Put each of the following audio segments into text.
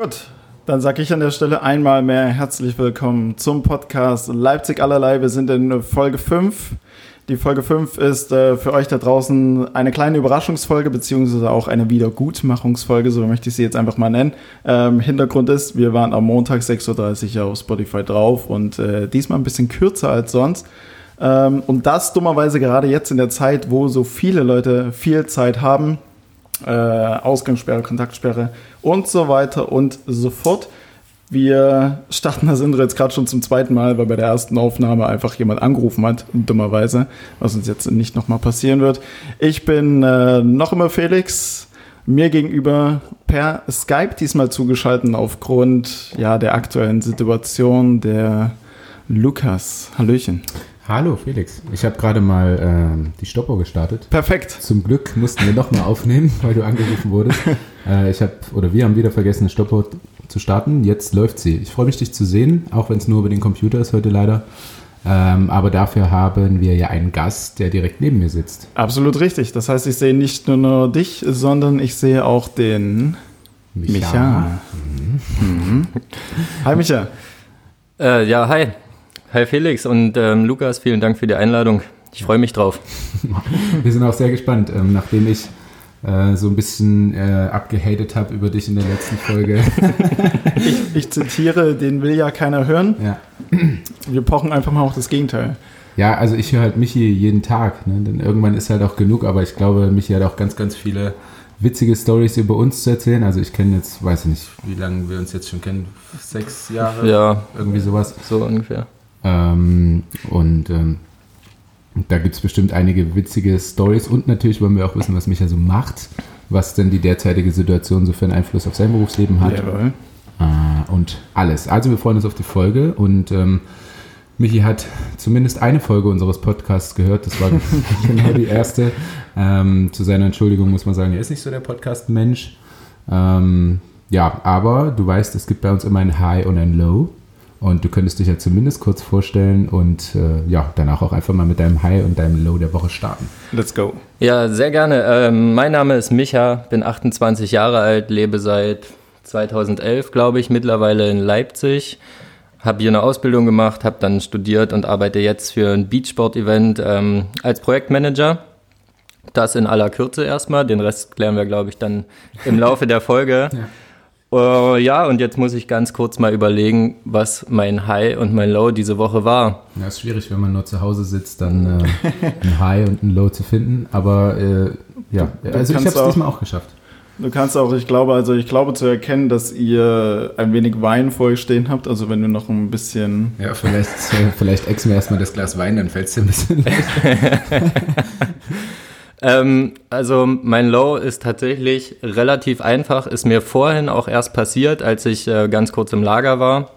Gut, dann sage ich an der Stelle einmal mehr herzlich willkommen zum Podcast Leipzig allerlei. Wir sind in Folge 5. Die Folge 5 ist äh, für euch da draußen eine kleine Überraschungsfolge, beziehungsweise auch eine Wiedergutmachungsfolge, so möchte ich sie jetzt einfach mal nennen. Ähm, Hintergrund ist, wir waren am Montag 6.30 Uhr auf Spotify drauf und äh, diesmal ein bisschen kürzer als sonst. Ähm, und das dummerweise gerade jetzt in der Zeit, wo so viele Leute viel Zeit haben, äh, Ausgangssperre, Kontaktsperre und so weiter und so fort. Wir starten das Intro jetzt gerade schon zum zweiten Mal, weil bei der ersten Aufnahme einfach jemand angerufen hat, dummerweise, was uns jetzt nicht nochmal passieren wird. Ich bin äh, noch immer Felix, mir gegenüber per Skype diesmal zugeschaltet aufgrund ja, der aktuellen Situation der Lukas. Hallöchen. Hallo Felix, ich habe gerade mal ähm, die Stoppuhr gestartet. Perfekt. Zum Glück mussten wir nochmal aufnehmen, weil du angerufen wurdest. äh, ich habe oder wir haben wieder vergessen, eine Stoppuhr zu starten. Jetzt läuft sie. Ich freue mich, dich zu sehen, auch wenn es nur über den Computer ist heute leider. Ähm, aber dafür haben wir ja einen Gast, der direkt neben mir sitzt. Absolut richtig. Das heißt, ich sehe nicht nur, nur dich, sondern ich sehe auch den Micha. Micha. Mhm. Mhm. Hi Micha. Äh, ja, hi. Hi Felix und ähm, Lukas, vielen Dank für die Einladung. Ich freue mich drauf. Wir sind auch sehr gespannt, ähm, nachdem ich äh, so ein bisschen äh, abgehatet habe über dich in der letzten Folge. ich, ich, zitiere, den will ja keiner hören. Ja. Wir pochen einfach mal auf das Gegenteil. Ja, also ich höre halt Michi jeden Tag, ne? denn irgendwann ist halt auch genug, aber ich glaube, Michi hat auch ganz, ganz viele witzige Stories über uns zu erzählen. Also ich kenne jetzt, weiß ich nicht, wie lange wir uns jetzt schon kennen, sechs Jahre? Ja. Irgendwie sowas. So ungefähr. Ähm, und ähm, da gibt es bestimmt einige witzige Stories und natürlich wollen wir auch wissen, was Micha so macht, was denn die derzeitige Situation so für einen Einfluss auf sein Berufsleben hat. Jawohl. Äh, und alles. Also wir freuen uns auf die Folge und ähm, Michi hat zumindest eine Folge unseres Podcasts gehört. Das war genau die erste. Ähm, zu seiner Entschuldigung muss man sagen, er ist nicht so der Podcast-Mensch. Ähm, ja, aber du weißt, es gibt bei uns immer ein High und ein Low. Und du könntest dich ja zumindest kurz vorstellen und äh, ja, danach auch einfach mal mit deinem High und deinem Low der Woche starten. Let's go. Ja, sehr gerne. Ähm, mein Name ist Micha, bin 28 Jahre alt, lebe seit 2011, glaube ich, mittlerweile in Leipzig. Habe hier eine Ausbildung gemacht, habe dann studiert und arbeite jetzt für ein Beachsport-Event ähm, als Projektmanager. Das in aller Kürze erstmal. Den Rest klären wir, glaube ich, dann im Laufe der Folge. ja. Uh, ja, und jetzt muss ich ganz kurz mal überlegen, was mein High und mein Low diese Woche war. Ja, ist schwierig, wenn man nur zu Hause sitzt, dann äh, ein High und ein Low zu finden. Aber äh, ja, also ich habe es diesmal auch geschafft. Du kannst auch, ich glaube, also ich glaube zu erkennen, dass ihr ein wenig Wein vor euch stehen habt. Also wenn du noch ein bisschen. Ja, vielleicht, äh, vielleicht exen wir erstmal das Glas Wein, dann fällt es dir ein bisschen Ähm, also mein Low ist tatsächlich relativ einfach, ist mir vorhin auch erst passiert, als ich äh, ganz kurz im Lager war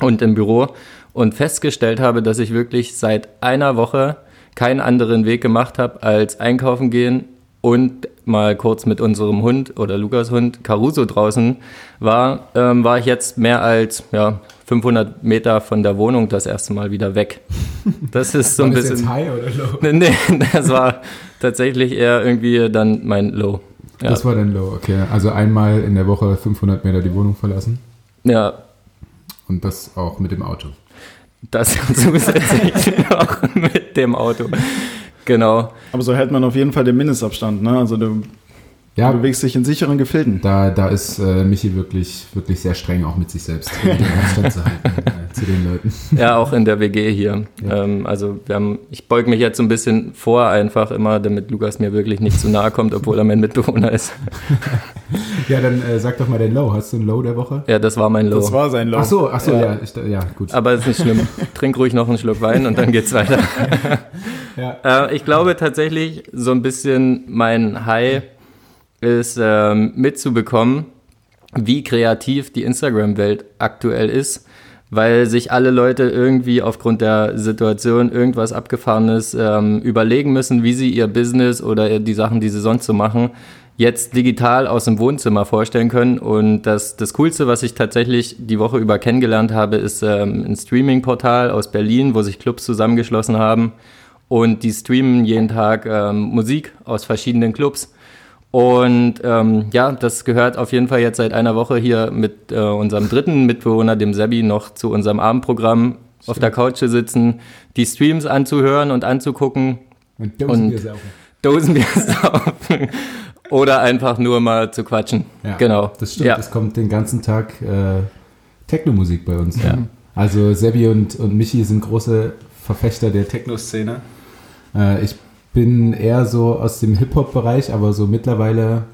und im Büro und festgestellt habe, dass ich wirklich seit einer Woche keinen anderen Weg gemacht habe, als einkaufen gehen und mal kurz mit unserem Hund oder Lukas Hund Caruso draußen war, ähm, war ich jetzt mehr als ja, 500 Meter von der Wohnung das erste Mal wieder weg. Das ist so ein bisschen. Das jetzt high oder low? Nee, das war tatsächlich eher irgendwie dann mein Low. Ja. Das war dein Low, okay. Also einmal in der Woche 500 Meter die Wohnung verlassen? Ja. Und das auch mit dem Auto? Das zusätzlich auch mit dem Auto. Genau. Aber so hält man auf jeden Fall den Mindestabstand, ne? Also du ja, du bewegst dich in sicheren Gefilden. Da, da ist äh, Michi wirklich, wirklich sehr streng auch mit sich selbst, um den Abstand zu halten äh, zu den Leuten. Ja, auch in der WG hier. Ja. Ähm, also wir haben, ich beuge mich jetzt so ein bisschen vor, einfach immer, damit Lukas mir wirklich nicht zu nahe kommt, obwohl er mein Mitbewohner ist. ja, dann äh, sag doch mal den Low. Hast du ein Low der Woche? Ja, das war mein Low. Das war sein Low. Ach so, ach so, ja, ja, ich, ja gut. Aber ist nicht schlimm. Trink ruhig noch einen Schluck Wein und dann geht's weiter. ja. Äh, ich glaube tatsächlich so ein bisschen mein High ist ähm, mitzubekommen, wie kreativ die Instagram-Welt aktuell ist, weil sich alle Leute irgendwie aufgrund der Situation irgendwas Abgefahrenes ähm, überlegen müssen, wie sie ihr Business oder die Sachen, die sie sonst so machen, jetzt digital aus dem Wohnzimmer vorstellen können. Und das, das Coolste, was ich tatsächlich die Woche über kennengelernt habe, ist ähm, ein Streaming-Portal aus Berlin, wo sich Clubs zusammengeschlossen haben und die streamen jeden Tag ähm, Musik aus verschiedenen Clubs. Und ähm, ja, das gehört auf jeden Fall jetzt seit einer Woche hier mit äh, unserem dritten Mitbewohner, dem Sebi, noch zu unserem Abendprogramm auf der Couch zu sitzen, die Streams anzuhören und anzugucken. Und Dosenbier. Dosenbier saufen. Oder einfach nur mal zu quatschen. Ja, genau. Das stimmt, ja. es kommt den ganzen Tag äh, Techno-Musik bei uns. Ja. Also Sebi und, und Michi sind große Verfechter der Techno-Szene. Äh, ich bin eher so aus dem Hip-Hop-Bereich, aber so mittlerweile.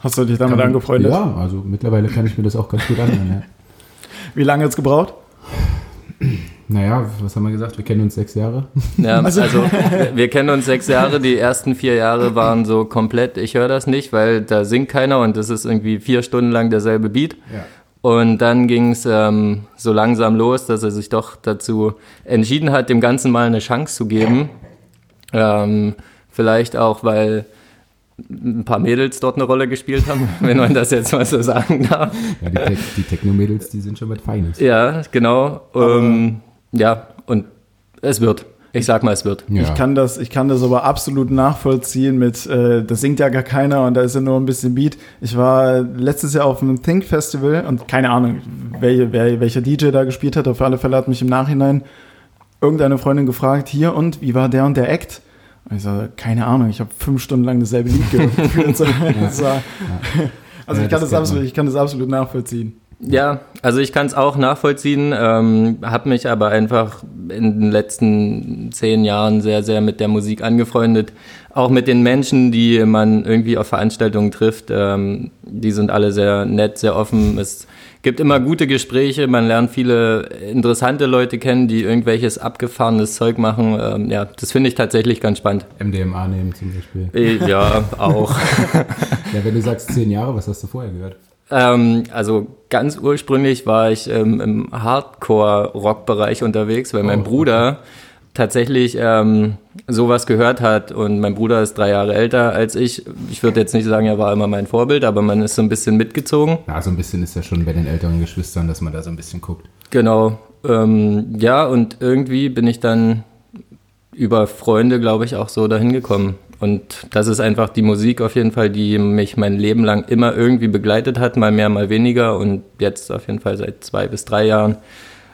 Hast du dich damit angefreundet? Ja, also mittlerweile kann ich mir das auch ganz gut anhören. Ja. Wie lange hat es gebraucht? Naja, was haben wir gesagt? Wir kennen uns sechs Jahre. Ja, also, also wir, wir kennen uns sechs Jahre. Die ersten vier Jahre waren so komplett, ich höre das nicht, weil da singt keiner und das ist irgendwie vier Stunden lang derselbe Beat. Ja. Und dann ging es ähm, so langsam los, dass er sich doch dazu entschieden hat, dem Ganzen mal eine Chance zu geben. Ähm, vielleicht auch, weil ein paar Mädels dort eine Rolle gespielt haben, wenn man das jetzt mal so sagen darf. Ja, die, Te die Techno-Mädels, die sind schon was Feines. Ja, genau. Ähm, ja, und es wird. Ich sag mal, es wird. Ja. Ich, kann das, ich kann das aber absolut nachvollziehen mit, äh, das singt ja gar keiner und da ist ja nur ein bisschen Beat. Ich war letztes Jahr auf einem Think Festival und keine Ahnung, wer, wer, welcher DJ da gespielt hat. Auf alle Fälle hat mich im Nachhinein irgendeine Freundin gefragt, hier und wie war der und der Act? Und ich so, keine Ahnung, ich habe fünf Stunden lang dasselbe Lied gehört. also ich, kann das absolut, ich kann das absolut nachvollziehen. Ja, also ich kann es auch nachvollziehen, ähm, habe mich aber einfach in den letzten zehn Jahren sehr, sehr mit der Musik angefreundet. Auch mit den Menschen, die man irgendwie auf Veranstaltungen trifft. Ähm, die sind alle sehr nett, sehr offen. Es gibt immer gute Gespräche, man lernt viele interessante Leute kennen, die irgendwelches abgefahrenes Zeug machen. Ähm, ja, das finde ich tatsächlich ganz spannend. MDMA nehmen zum Beispiel. Äh, ja, auch. ja, wenn du sagst zehn Jahre, was hast du vorher gehört? Ähm, also ganz ursprünglich war ich ähm, im Hardcore-Rock-Bereich unterwegs, weil mein oh, Bruder okay. tatsächlich ähm, sowas gehört hat und mein Bruder ist drei Jahre älter als ich. Ich würde jetzt nicht sagen, er war immer mein Vorbild, aber man ist so ein bisschen mitgezogen. Ja, so ein bisschen ist ja schon bei den älteren Geschwistern, dass man da so ein bisschen guckt. Genau. Ähm, ja, und irgendwie bin ich dann über Freunde, glaube ich, auch so dahin gekommen. Und das ist einfach die Musik auf jeden Fall, die mich mein Leben lang immer irgendwie begleitet hat, mal mehr, mal weniger und jetzt auf jeden Fall seit zwei bis drei Jahren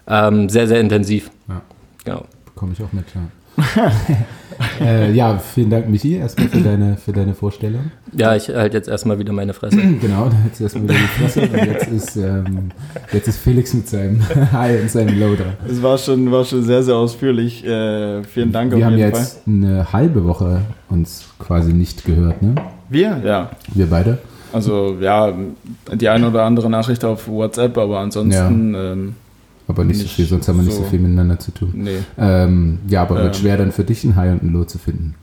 ähm, sehr, sehr intensiv. Ja. Genau. Bekomme ich auch mit, ja. äh, ja, vielen Dank, Michi, erstmal für deine, für deine Vorstellung. Ja, ich halte jetzt erstmal wieder meine Fresse. genau, jetzt erstmal wieder die Fresse. Und jetzt ist, ähm, jetzt ist Felix mit seinem High und seinem Loader. Es war schon, war schon sehr, sehr ausführlich. Äh, vielen Dank Wir haben jetzt Fall. eine halbe Woche uns quasi nicht gehört, ne? Wir? Ja. Wir beide? Also, ja, die eine oder andere Nachricht auf WhatsApp, aber ansonsten. Ja. Ähm, aber nicht, nicht, so viel, sonst haben wir nicht so, viel miteinander zu tun. Nee. Ähm, ja, aber ähm. wird schwer dann für dich ein High und ein Low zu finden.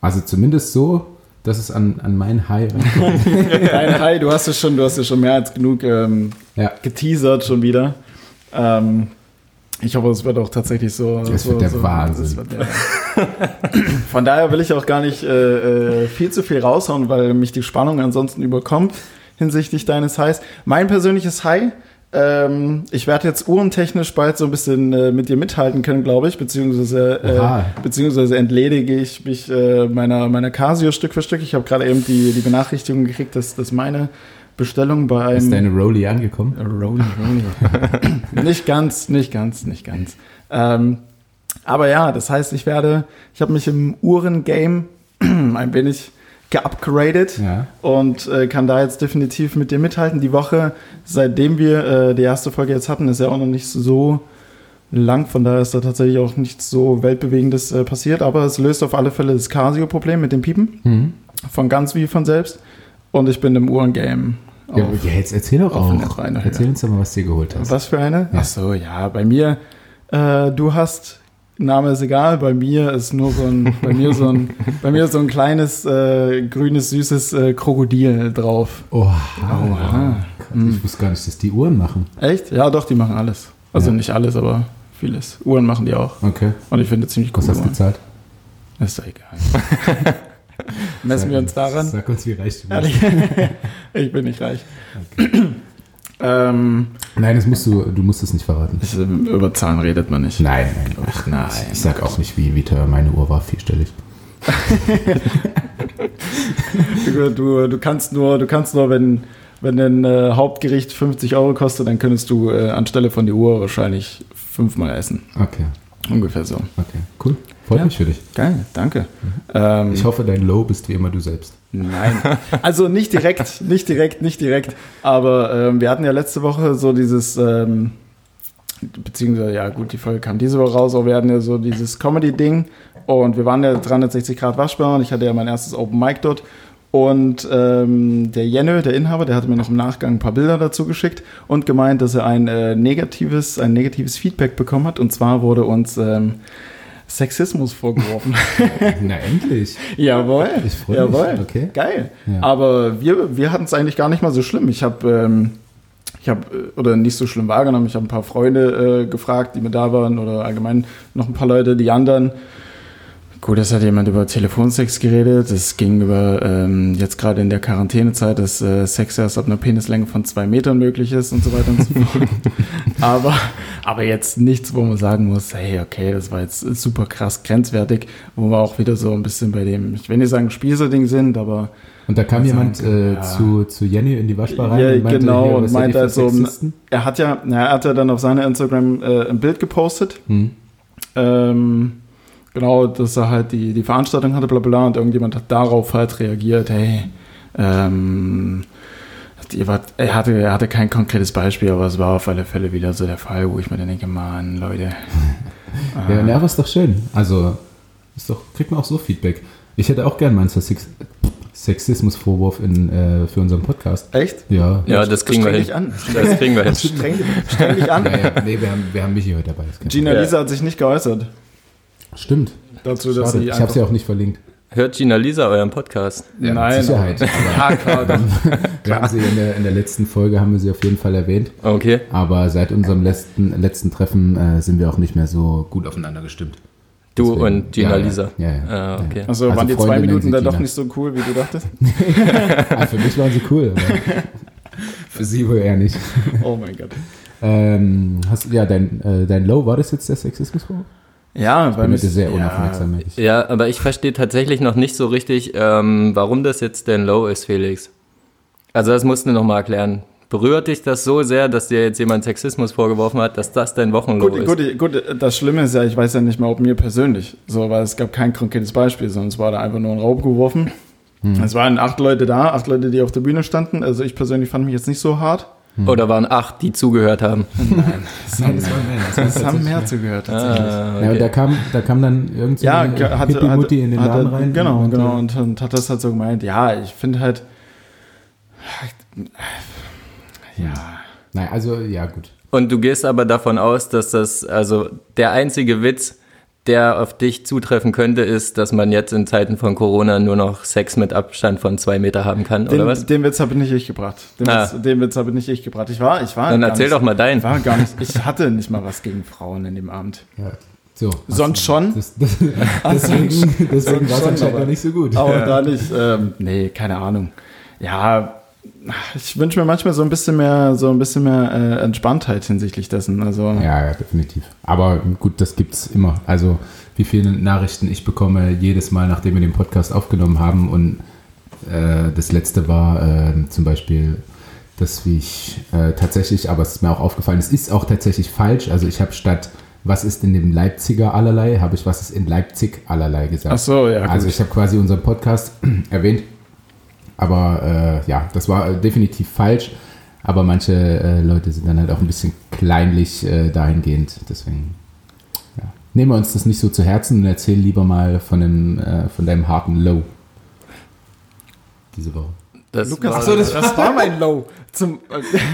Also zumindest so, dass es an, an mein High rankommt. Dein High, du hast es schon, du hast es schon mehr als genug ähm, ja. geteasert schon wieder. Ähm, ich hoffe, es wird auch tatsächlich so. Das so, wird der so, Wahnsinn. Wird der, Von daher will ich auch gar nicht äh, äh, viel zu viel raushauen, weil mich die Spannung ansonsten überkommt hinsichtlich deines Highs. Mein persönliches High ähm, ich werde jetzt uhrentechnisch bald so ein bisschen äh, mit dir mithalten können, glaube ich, beziehungsweise, äh, beziehungsweise entledige ich mich äh, meiner, meiner Casio Stück für Stück. Ich habe gerade eben die, die Benachrichtigung gekriegt, dass, dass meine Bestellung bei einem. Ist deine Rolli angekommen? Rolli, Rolli. nicht ganz, nicht ganz, nicht ganz. Ähm, aber ja, das heißt, ich werde, ich habe mich im Uhrengame ein wenig geupgradet ja. und äh, kann da jetzt definitiv mit dir mithalten. Die Woche, seitdem wir äh, die erste Folge jetzt hatten, ist ja auch noch nicht so lang, von daher ist da tatsächlich auch nichts so Weltbewegendes äh, passiert, aber es löst auf alle Fälle das Casio-Problem mit dem Piepen. Mhm. Von ganz wie von selbst. Und ich bin im Uhrengame. Ja, ja, jetzt erzähl doch auch. Erzähl uns doch mal, was du dir geholt hast. Was für eine? Ja. Ach so, ja, bei mir, äh, du hast Name ist egal, bei mir ist nur so ein, bei mir so ein, bei mir so ein kleines, äh, grünes, süßes äh, Krokodil drauf. Oha. Oha. Ich hm. wusste gar nicht, dass die Uhren machen. Echt? Ja, doch, die machen alles. Also ja. nicht alles, aber vieles. Uhren machen die auch. Okay. Und ich finde ziemlich cool. Was hast du bezahlt? ist doch egal. Messen sag, wir uns daran? Sag uns, wie reich du bist. ich bin nicht reich. Okay. Ähm, nein, das musst du, du musst es nicht verraten. Ich, über Zahlen redet man nicht. Nein, nein. Ach, nein. Ich sag auch nicht, wie, wie teuer meine Uhr war, vierstellig. du, du, du, kannst nur, du kannst nur, wenn, wenn ein äh, Hauptgericht 50 Euro kostet, dann könntest du äh, anstelle von der Uhr wahrscheinlich fünfmal essen. Okay. Ungefähr so. Okay, cool. Freut ja. mich für dich. Geil, danke. Mhm. Ähm, ich hoffe, dein Low bist wie immer du selbst. Nein, also nicht direkt, nicht direkt, nicht direkt. Aber ähm, wir hatten ja letzte Woche so dieses, ähm, beziehungsweise, ja gut, die Folge kam diese Woche raus, aber wir hatten ja so dieses Comedy-Ding und wir waren ja 360 Grad waschbar und ich hatte ja mein erstes Open Mic dort. Und ähm, der Jenne, der Inhaber, der hatte mir noch im Nachgang ein paar Bilder dazu geschickt und gemeint, dass er ein äh, negatives, ein negatives Feedback bekommen hat. Und zwar wurde uns ähm, Sexismus vorgeworfen. Na endlich. Jawohl. Ich freue Jawohl. mich. Okay. Geil. Ja. Aber wir, wir hatten es eigentlich gar nicht mal so schlimm. Ich habe, ähm, ich habe, äh, oder nicht so schlimm wahrgenommen, ich habe ein paar Freunde äh, gefragt, die mir da waren, oder allgemein noch ein paar Leute, die anderen. Gut, es hat jemand über Telefonsex geredet. Es ging über ähm, jetzt gerade in der Quarantänezeit, dass äh, Sex erst ab einer Penislänge von zwei Metern möglich ist und so weiter und so fort. aber, aber jetzt nichts, wo man sagen muss, hey, okay, das war jetzt super krass grenzwertig, wo wir auch wieder so ein bisschen bei dem, ich will nicht sagen Spießerding sind, aber und da kam jemand äh, ja. zu, zu Jenny in die Waschbar ja, und meinte, genau, hey, und meinte also, er hat ja, er hat ja dann auf seiner Instagram äh, ein Bild gepostet. Hm. Ähm, genau, dass er halt die, die Veranstaltung hatte, bla bla, und irgendjemand hat darauf halt reagiert, hey, ähm, er hatte, er hatte kein konkretes Beispiel, aber es war auf alle Fälle wieder so der Fall, wo ich mir dann denke, Mann, Leute. ja, äh, aber ist doch schön. Also, ist doch, kriegt man auch so Feedback. Ich hätte auch gern meinen Sex Sexismusvorwurf in, äh, für unseren Podcast. Echt? Ja. Ja, das kriegen wir hin. An. Das kriegen wir hin. Streng, streng dich an. Naja, nee, wir haben, wir haben Michi heute dabei. Gina Lisa hat sich nicht geäußert. Stimmt. Dazu, dass Schade. ich habe sie auch nicht verlinkt. Hört Gina Lisa euren Podcast? Ja, Nein. Mit Sicherheit. ja, klar. wir haben sie in der, in der letzten Folge haben wir sie auf jeden Fall erwähnt. Okay. Aber seit unserem letzten, letzten Treffen äh, sind wir auch nicht mehr so gut aufeinander gestimmt. Du Deswegen, und Gina ja, Lisa. Ja, ja. Ah, okay. Also, also waren die zwei Minuten dann doch nicht so cool, wie du dachtest? ah, für mich waren sie cool. für sie wohl eher nicht. Oh mein Gott. Ähm, hast, ja, dein, äh, dein Low, war das jetzt der Sexismusvorwurf? Ja, weil mir sehr unaufmerksam. Ja, ja, aber ich verstehe tatsächlich noch nicht so richtig, ähm, warum das jetzt denn low ist, Felix. Also das musst du noch mal erklären. Berührt dich das so sehr, dass dir jetzt jemand Sexismus vorgeworfen hat, dass das dein Wochenlow gut, ist? Gut, gut, das Schlimme ist ja, ich weiß ja nicht mal, ob mir persönlich, so, weil es gab kein konkretes Beispiel, sondern es war da einfach nur ein Raub geworfen. Hm. Es waren acht Leute da, acht Leute, die auf der Bühne standen. Also ich persönlich fand mich jetzt nicht so hart. Hm. Oder waren acht, die zugehört haben? Nein, es haben, es haben mehr zugehört tatsächlich. Ah, okay. ja, da kam, da kam dann irgendwie ja, hatte, Mutti in den Laden rein. Genau, und, genau. Und, und, hat das halt so gemeint, ja, ich finde halt, ja. Nein, also, ja, gut. Und du gehst aber davon aus, dass das, also der einzige Witz, der auf dich zutreffen könnte, ist, dass man jetzt in Zeiten von Corona nur noch Sex mit Abstand von zwei Meter haben kann, den, oder was? Den Witz habe nicht ich gebracht. Den, ah. Witz, den Witz habe nicht ich gebracht. Ich war, ich war. Dann erzähl nicht, doch mal deinen. War gar nicht. Ich hatte nicht mal was gegen Frauen in dem Abend. Ja. So, Sonst schon. Das, das, deswegen deswegen war es anscheinend nicht so gut. Aber ja. da nicht. Ähm, nee, keine Ahnung. Ja, ich wünsche mir manchmal so ein bisschen mehr, so ein bisschen mehr äh, Entspanntheit hinsichtlich dessen. Also ja, ja, definitiv. Aber gut, das gibt's immer. Also wie viele Nachrichten ich bekomme jedes Mal, nachdem wir den Podcast aufgenommen haben. Und äh, das letzte war äh, zum Beispiel, dass ich äh, tatsächlich, aber es ist mir auch aufgefallen, es ist auch tatsächlich falsch. Also ich habe statt was ist in dem Leipziger allerlei, habe ich was ist in Leipzig allerlei gesagt. Ach so, ja. Also ich habe quasi unseren Podcast erwähnt aber äh, ja, das war definitiv falsch. Aber manche äh, Leute sind dann halt auch ein bisschen kleinlich äh, dahingehend. Deswegen ja. nehmen wir uns das nicht so zu Herzen und erzählen lieber mal von, dem, äh, von deinem harten Low diese Woche. Das Lukas, war, achso, das, das war mein Low. Zum,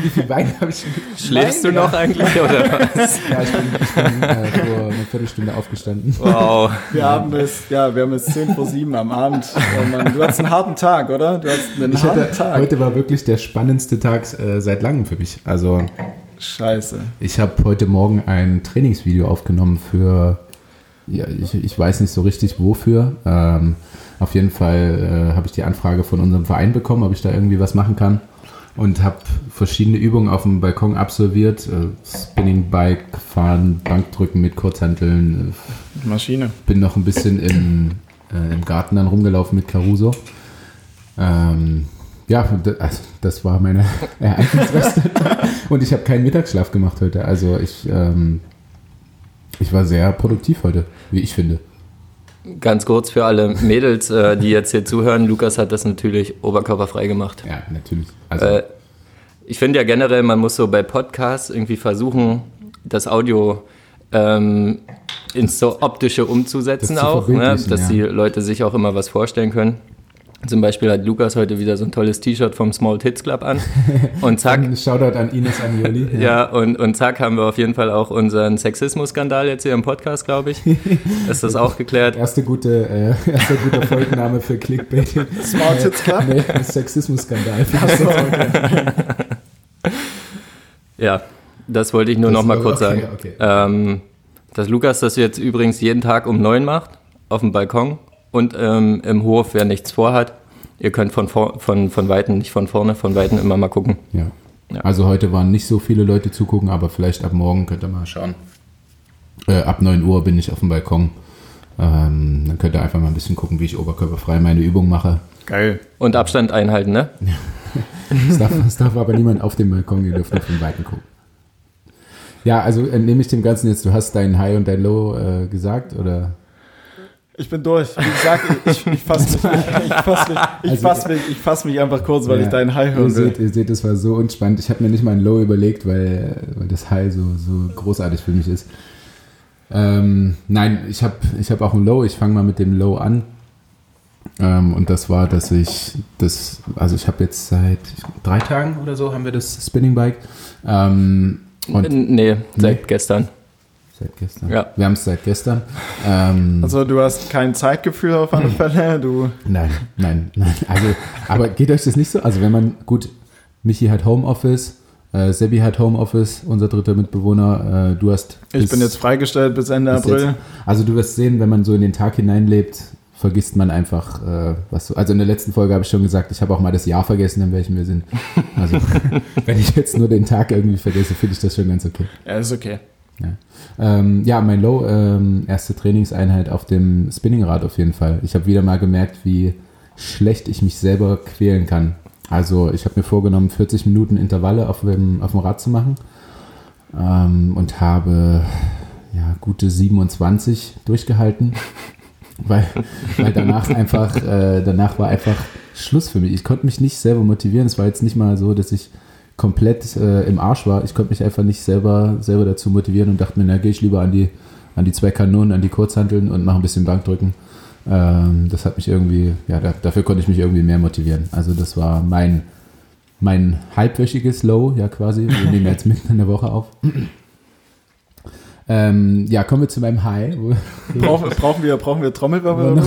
Wie viel Beine habe ich Schläfst du noch eigentlich oder was? ja, ich bin, ich bin äh, vor einer Viertelstunde aufgestanden. Wow. Wir haben es, ja, wir haben es 10 vor 7 am Abend. Oh Mann, du hattest einen harten Tag, oder? Du hast einen ich harten hatte, Tag. Heute war wirklich der spannendste Tag äh, seit langem für mich. Also Scheiße. Ich habe heute Morgen ein Trainingsvideo aufgenommen für, ja, ich, ich weiß nicht so richtig wofür. Ähm, auf jeden Fall äh, habe ich die Anfrage von unserem Verein bekommen, ob ich da irgendwie was machen kann. Und habe verschiedene Übungen auf dem Balkon absolviert. Äh, Spinning Bike fahren, Bankdrücken mit Kurzhanteln. Maschine. Bin noch ein bisschen im, äh, im Garten dann rumgelaufen mit Caruso. Ähm, ja, also das war meine Ereignisreste. Und ich habe keinen Mittagsschlaf gemacht heute. Also ich, ähm, ich war sehr produktiv heute, wie ich finde. Ganz kurz für alle Mädels, äh, die jetzt hier zuhören, Lukas hat das natürlich oberkörperfrei gemacht. Ja, natürlich. Also. Äh, ich finde ja generell, man muss so bei Podcasts irgendwie versuchen, das Audio ähm, ins so optische umzusetzen auch, ne? dass ja. die Leute sich auch immer was vorstellen können. Zum Beispiel hat Lukas heute wieder so ein tolles T-Shirt vom Small Hits Club an. Und zack. Shoutout an Ines Anioli. Ja, ja und, und zack haben wir auf jeden Fall auch unseren Sexismus-Skandal jetzt hier im Podcast, glaube ich. Ist das auch geklärt? Erste gute, äh, erster guter Folgenname für Clickbait. Small Hits Club? Nee, Sexismus-Skandal. ja, das wollte ich nur das noch mal kurz okay, sagen. Okay. Ähm, dass Lukas das jetzt übrigens jeden Tag um neun macht, auf dem Balkon und ähm, im Hof, wer nichts vorhat. Ihr könnt von, von, von Weitem, nicht von vorne, von Weitem immer mal gucken. Ja. ja. Also heute waren nicht so viele Leute zugucken, aber vielleicht ab morgen könnt ihr mal schauen. Äh, ab 9 Uhr bin ich auf dem Balkon. Ähm, dann könnt ihr einfach mal ein bisschen gucken, wie ich oberkörperfrei meine Übung mache. Geil. Und Abstand einhalten, ne? es, darf, es darf aber niemand auf dem Balkon, ihr dürft nur von Weitem gucken. Ja, also entnehme ich dem Ganzen jetzt, du hast dein High und dein Low äh, gesagt, oder? Ich bin durch. Wie gesagt, ich, ich fasse mich, ich fass mich, ich also, fass mich, ich fass mich einfach kurz, weil ja, ich deinen High hören will. Seht, ihr seht, das war so unspannend. Ich habe mir nicht mal ein Low überlegt, weil, weil das High so, so großartig für mich ist. Ähm, nein, ich habe ich hab auch ein Low. Ich fange mal mit dem Low an. Ähm, und das war, dass ich das, also ich habe jetzt seit drei Tagen oder so haben wir das Spinning Bike. Ähm, und nee, seit nee. gestern. Seit gestern. Ja. Wir haben es seit gestern. Ähm, also du hast kein Zeitgefühl auf alle Fälle, du. Nein, nein, nein. Also, aber geht euch das nicht so? Also wenn man, gut, Michi hat Homeoffice, äh, Sebi hat Homeoffice, unser dritter Mitbewohner, äh, du hast. Ich bin jetzt freigestellt bis Ende bis April. Jetzt, also du wirst sehen, wenn man so in den Tag hineinlebt, vergisst man einfach, äh, was so. Also in der letzten Folge habe ich schon gesagt, ich habe auch mal das Jahr vergessen, in welchem wir sind. Also wenn ich jetzt nur den Tag irgendwie vergesse, finde ich das schon ganz okay. Ja, ist okay. Ja, ähm, ja mein Low, ähm, erste Trainingseinheit auf dem Spinningrad auf jeden Fall. Ich habe wieder mal gemerkt, wie schlecht ich mich selber quälen kann. Also ich habe mir vorgenommen, 40 Minuten Intervalle auf dem, auf dem Rad zu machen ähm, und habe ja, gute 27 durchgehalten, weil, weil danach einfach, äh, danach war einfach Schluss für mich. Ich konnte mich nicht selber motivieren. Es war jetzt nicht mal so, dass ich komplett äh, im Arsch war. Ich konnte mich einfach nicht selber, selber dazu motivieren und dachte mir, na, gehe ich lieber an die, an die zwei Kanonen, an die Kurzhanteln und mache ein bisschen Bankdrücken. Ähm, das hat mich irgendwie, ja, da, dafür konnte ich mich irgendwie mehr motivieren. Also das war mein, mein halbwöchiges Low, ja quasi. Wir nehmen jetzt mitten in der Woche auf. Ähm, ja, kommen wir zu meinem High. Brauchen, brauchen, wir, brauchen wir Trommelwirbel?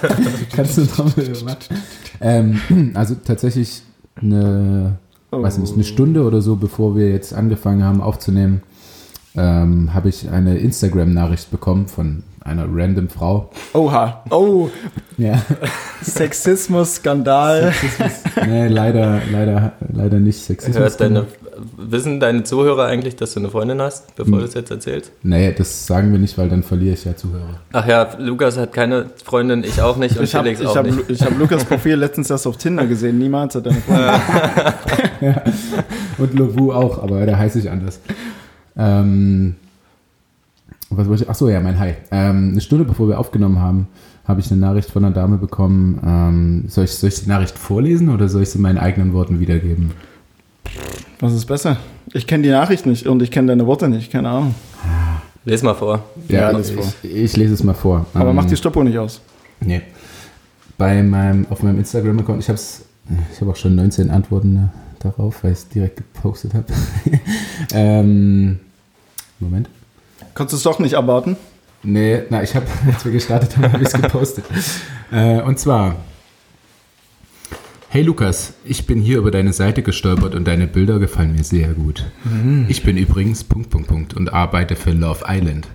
Kannst du Trommelwirbel machen? Ähm, also tatsächlich eine oh. weiß nicht, eine Stunde oder so, bevor wir jetzt angefangen haben aufzunehmen, ähm, habe ich eine Instagram-Nachricht bekommen von einer random Frau. Oha. Oh. Ja. Sexismus-Skandal. Sexismus. Nee, leider, leider, leider nicht Sexismus. Deine, wissen deine Zuhörer eigentlich, dass du eine Freundin hast, bevor hm. du es jetzt erzählst? Nee, das sagen wir nicht, weil dann verliere ich ja Zuhörer. Ach ja, Lukas hat keine Freundin, ich auch nicht und ich Felix hab, auch hab, nicht. Ich habe Lukas Profil letztens erst auf Tinder gesehen, niemals hat eine Freundin. ja. Und Lovu auch, aber da heiße ich anders. Ähm, was wollte ich? Achso, ja, mein Hi. Ähm, eine Stunde bevor wir aufgenommen haben, habe ich eine Nachricht von einer Dame bekommen. Ähm, soll, ich, soll ich die Nachricht vorlesen oder soll ich sie in meinen eigenen Worten wiedergeben? Was ist besser? Ich kenne die Nachricht nicht und ich kenne deine Worte nicht, keine Ahnung. Lies mal vor. Ja, ja ich, vor. Ich, lese es mal vor. Aber ähm, mach die Stoppuhr nicht aus. Nee. Bei meinem, auf meinem Instagram-Account, ich habe ich hab auch schon 19 Antworten ne, darauf, weil ich es direkt gepostet habe. ähm, Moment. Kannst du es doch nicht erwarten? Nee, na, ich habe, als wir gestartet haben, habe ich es gepostet. äh, und zwar, Hey Lukas, ich bin hier über deine Seite gestolpert und deine Bilder gefallen mir sehr gut. Mhm. Ich bin übrigens Punkt, Punkt, Punkt und arbeite für Love Island.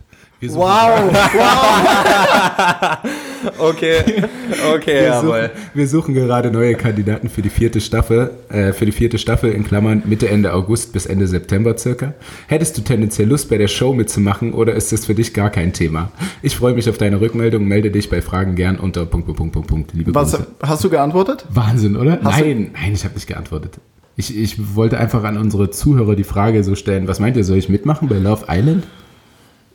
Wow, wow. okay, okay, wir suchen, wir suchen gerade neue Kandidaten für die vierte Staffel, äh, für die vierte Staffel in Klammern Mitte, Ende August bis Ende September circa. Hättest du tendenziell Lust, bei der Show mitzumachen oder ist das für dich gar kein Thema? Ich freue mich auf deine Rückmeldung, melde dich bei Fragen gern unter Punkt, Punkt, Punkt, Punkt, liebe Was, Grüße. Hast du geantwortet? Wahnsinn, oder? Hast nein, nein, ich habe nicht geantwortet. Ich, ich wollte einfach an unsere Zuhörer die Frage so stellen, was meint ihr, soll ich mitmachen bei Love Island?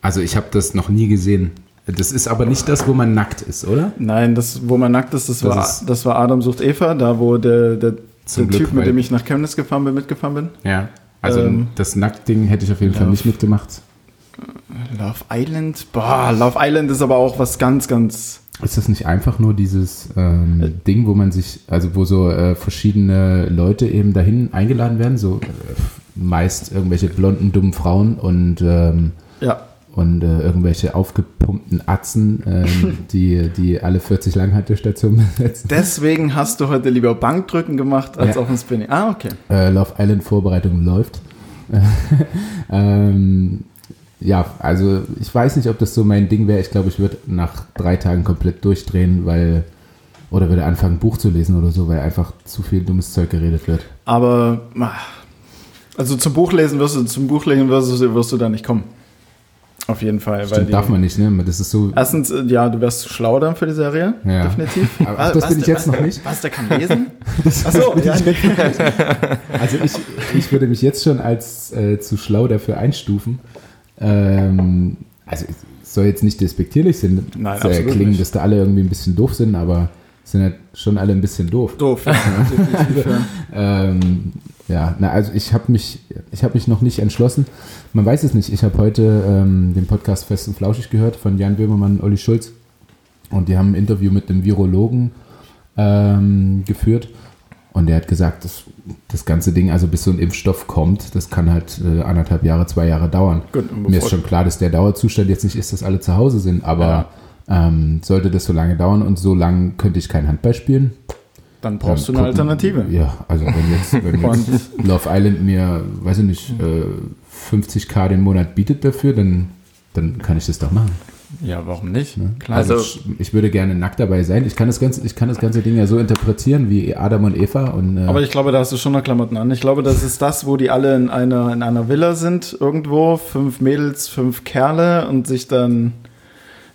Also ich habe das noch nie gesehen. Das ist aber nicht das, wo man nackt ist, oder? Nein, das, wo man nackt ist, das, das war, ist das war Adam sucht Eva, da wo der, der, der Glück, Typ, mit dem ich nach Chemnitz gefahren bin, mitgefahren bin. Ja, also ähm, das Nacktding hätte ich auf jeden Love, Fall nicht mitgemacht. Love Island? Boah, Love Island ist aber auch was ganz, ganz... Ist das nicht einfach nur dieses ähm, äh, Ding, wo man sich, also wo so äh, verschiedene Leute eben dahin eingeladen werden, so äh, meist irgendwelche blonden, dummen Frauen und ähm, ja und äh, irgendwelche aufgepumpten Atzen, äh, die, die alle 40 Langhaltestationen besetzen. Deswegen hast du heute lieber Bankdrücken gemacht als ja. auf dem Spinning. Ah, okay. Äh, Love Island Vorbereitung läuft. ähm, ja, also ich weiß nicht, ob das so mein Ding wäre. Ich glaube, ich würde nach drei Tagen komplett durchdrehen, weil oder würde anfangen, ein Buch zu lesen oder so, weil einfach zu viel dummes Zeug geredet wird. Aber also zum Buchlesen wirst du, zum Buchlesen wirst du, wirst du da nicht kommen. Auf jeden Fall. Stimmt, die, darf man nicht, ne? Das ist so. Erstens, äh, ja, du wärst zu schlau dann für die Serie. Ja. Definitiv. Aber Ach, das was, bin ich jetzt was, noch nicht. Was, der kann lesen? das, Achso, ja. Also ich, ich würde mich jetzt schon als äh, zu schlau dafür einstufen. Ähm, also es soll jetzt nicht despektierlich sein, Nein, äh, klingen, nicht. dass da alle irgendwie ein bisschen doof sind, aber sind halt schon alle ein bisschen doof. Doof, ja. ähm, ja, na, also ich habe mich, ich habe mich noch nicht entschlossen. Man weiß es nicht. Ich habe heute ähm, den Podcast Fest und Flauschig gehört von Jan Böhmermann und Olli Schulz. Und die haben ein Interview mit einem Virologen ähm, geführt. Und der hat gesagt, dass das ganze Ding, also bis so ein Impfstoff kommt, das kann halt äh, anderthalb Jahre, zwei Jahre dauern. Gut, Mir ist schon klar, dass der Dauerzustand jetzt nicht ist, dass alle zu Hause sind, aber ja. Ähm, sollte das so lange dauern und so lange könnte ich kein Handball spielen, dann brauchst dann du eine gucken, Alternative. Ja, also wenn jetzt, wenn jetzt Love Island mir, weiß ich nicht, äh, 50k den Monat bietet dafür, dann, dann kann ich das doch machen. Ja, warum nicht? Ne? Klar. Also, also ich, ich, würde gerne nackt dabei sein. Ich kann das ganze, ich kann das ganze Ding ja so interpretieren wie Adam und Eva. Und, äh Aber ich glaube, da hast du schon noch Klamotten an. Ich glaube, das ist das, wo die alle in einer, in einer Villa sind, irgendwo. Fünf Mädels, fünf Kerle und sich dann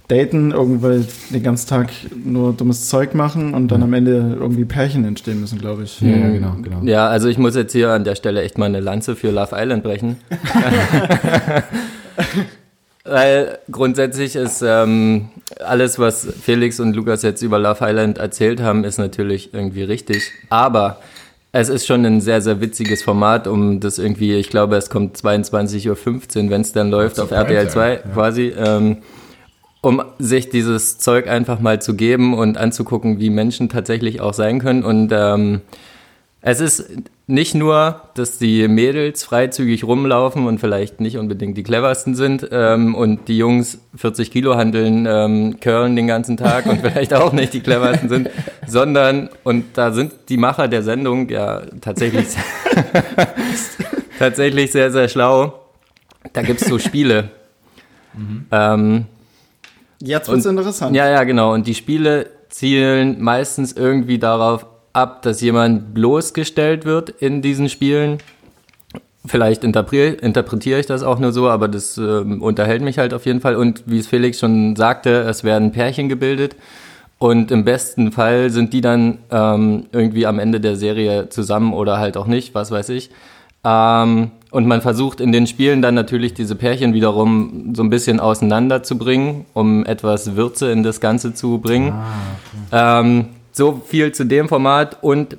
daten, irgendwie den ganzen Tag nur dummes Zeug machen und dann ja. am Ende irgendwie Pärchen entstehen müssen, glaube ich. Ja, ja, genau, genau. Ja, also ich muss jetzt hier an der Stelle echt mal eine Lanze für Love Island brechen. Weil grundsätzlich ist ähm, alles, was Felix und Lukas jetzt über Love Island erzählt haben, ist natürlich irgendwie richtig. Aber es ist schon ein sehr, sehr witziges Format, um das irgendwie, ich glaube, es kommt 22.15 Uhr, wenn es dann läuft, auf RTL 2 ja. quasi. Ähm, um sich dieses Zeug einfach mal zu geben und anzugucken, wie Menschen tatsächlich auch sein können. Und ähm, es ist nicht nur, dass die Mädels freizügig rumlaufen und vielleicht nicht unbedingt die cleversten sind ähm, und die Jungs 40 Kilo handeln, ähm, curlen den ganzen Tag und vielleicht auch nicht die cleversten sind, sondern, und da sind die Macher der Sendung ja tatsächlich, tatsächlich sehr, sehr schlau. Da gibt es so Spiele. Mhm. Ähm, Jetzt wird es interessant. Ja, ja, genau. Und die Spiele zielen meistens irgendwie darauf ab, dass jemand bloßgestellt wird in diesen Spielen. Vielleicht interpretiere ich das auch nur so, aber das äh, unterhält mich halt auf jeden Fall. Und wie es Felix schon sagte, es werden Pärchen gebildet. Und im besten Fall sind die dann ähm, irgendwie am Ende der Serie zusammen oder halt auch nicht, was weiß ich. Ähm, und man versucht in den Spielen dann natürlich diese Pärchen wiederum so ein bisschen auseinanderzubringen, um etwas Würze in das Ganze zu bringen. Ah, okay. ähm, so viel zu dem Format und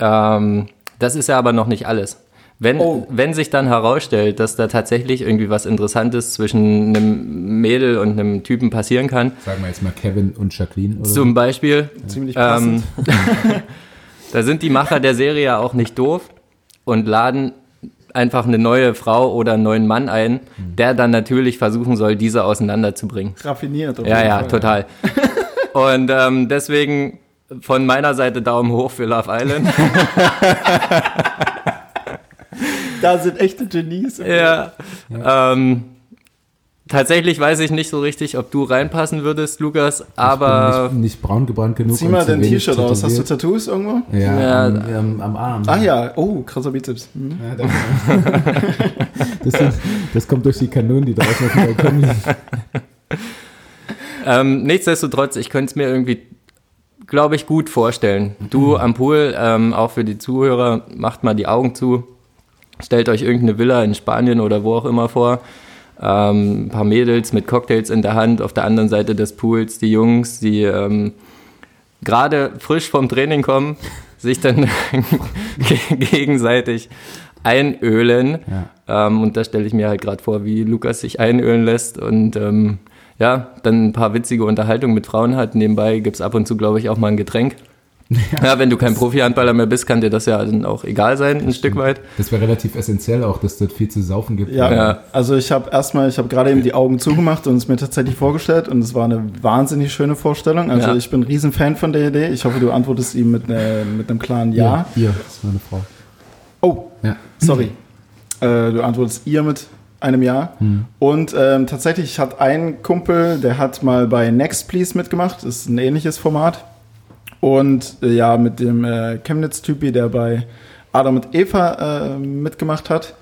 ähm, das ist ja aber noch nicht alles. Wenn, oh. wenn sich dann herausstellt, dass da tatsächlich irgendwie was Interessantes zwischen einem Mädel und einem Typen passieren kann. Sagen wir jetzt mal Kevin und Jacqueline. Oder zum Beispiel. Ziemlich passend. Ähm, da sind die Macher der Serie ja auch nicht doof und laden einfach eine neue Frau oder einen neuen Mann ein, der dann natürlich versuchen soll, diese auseinanderzubringen. Raffiniert. Ja, ja, Fall, total. Und ähm, deswegen von meiner Seite Daumen hoch für Love Island. da sind echte Genies. Ja. ja. Ähm, Tatsächlich weiß ich nicht so richtig, ob du reinpassen würdest, Lukas, aber. Nicht, nicht, braun gebrannt genug. Zieh mal dein T-Shirt aus. Hast du Tattoos irgendwo? Ja, ja am, am, am, Arm. Ah ja, oh, krasser Bizeps. Hm. Ja, das, das, kommt durch die Kanonen, die draußen auf dem Balkon ähm, Nichtsdestotrotz, ich könnte es mir irgendwie, glaube ich, gut vorstellen. Du mhm. am Pool, ähm, auch für die Zuhörer, macht mal die Augen zu. Stellt euch irgendeine Villa in Spanien oder wo auch immer vor ähm, ein paar Mädels mit Cocktails in der Hand, auf der anderen Seite des Pools die Jungs, die ähm, gerade frisch vom Training kommen, sich dann gegenseitig einölen. Ja. Ähm, und da stelle ich mir halt gerade vor, wie Lukas sich einölen lässt und ähm, ja, dann ein paar witzige Unterhaltungen mit Frauen hat. Nebenbei gibt es ab und zu, glaube ich, auch mal ein Getränk. Ja, ja, wenn du kein Profi-Handballer mehr bist, kann dir das ja dann auch egal sein, ein Stück weit. Das wäre relativ essentiell auch, dass dort viel zu saufen gibt. Ja, ja. also ich habe erstmal, ich habe gerade eben die Augen zugemacht und es mir tatsächlich vorgestellt und es war eine wahnsinnig schöne Vorstellung. Also ja. ich bin ein Riesenfan von der Idee. Ich hoffe, du antwortest ihm mit, ne, mit einem klaren Ja. Ja, hier, das ist meine Frau. Oh, ja. sorry. Äh, du antwortest ihr mit einem Jahr. Hm. Und ähm, tatsächlich hat ein Kumpel, der hat mal bei Next Please mitgemacht. Das ist ein ähnliches Format. Und äh, ja, mit dem äh, Chemnitz-Typi, der bei Adam und Eva äh, mitgemacht hat.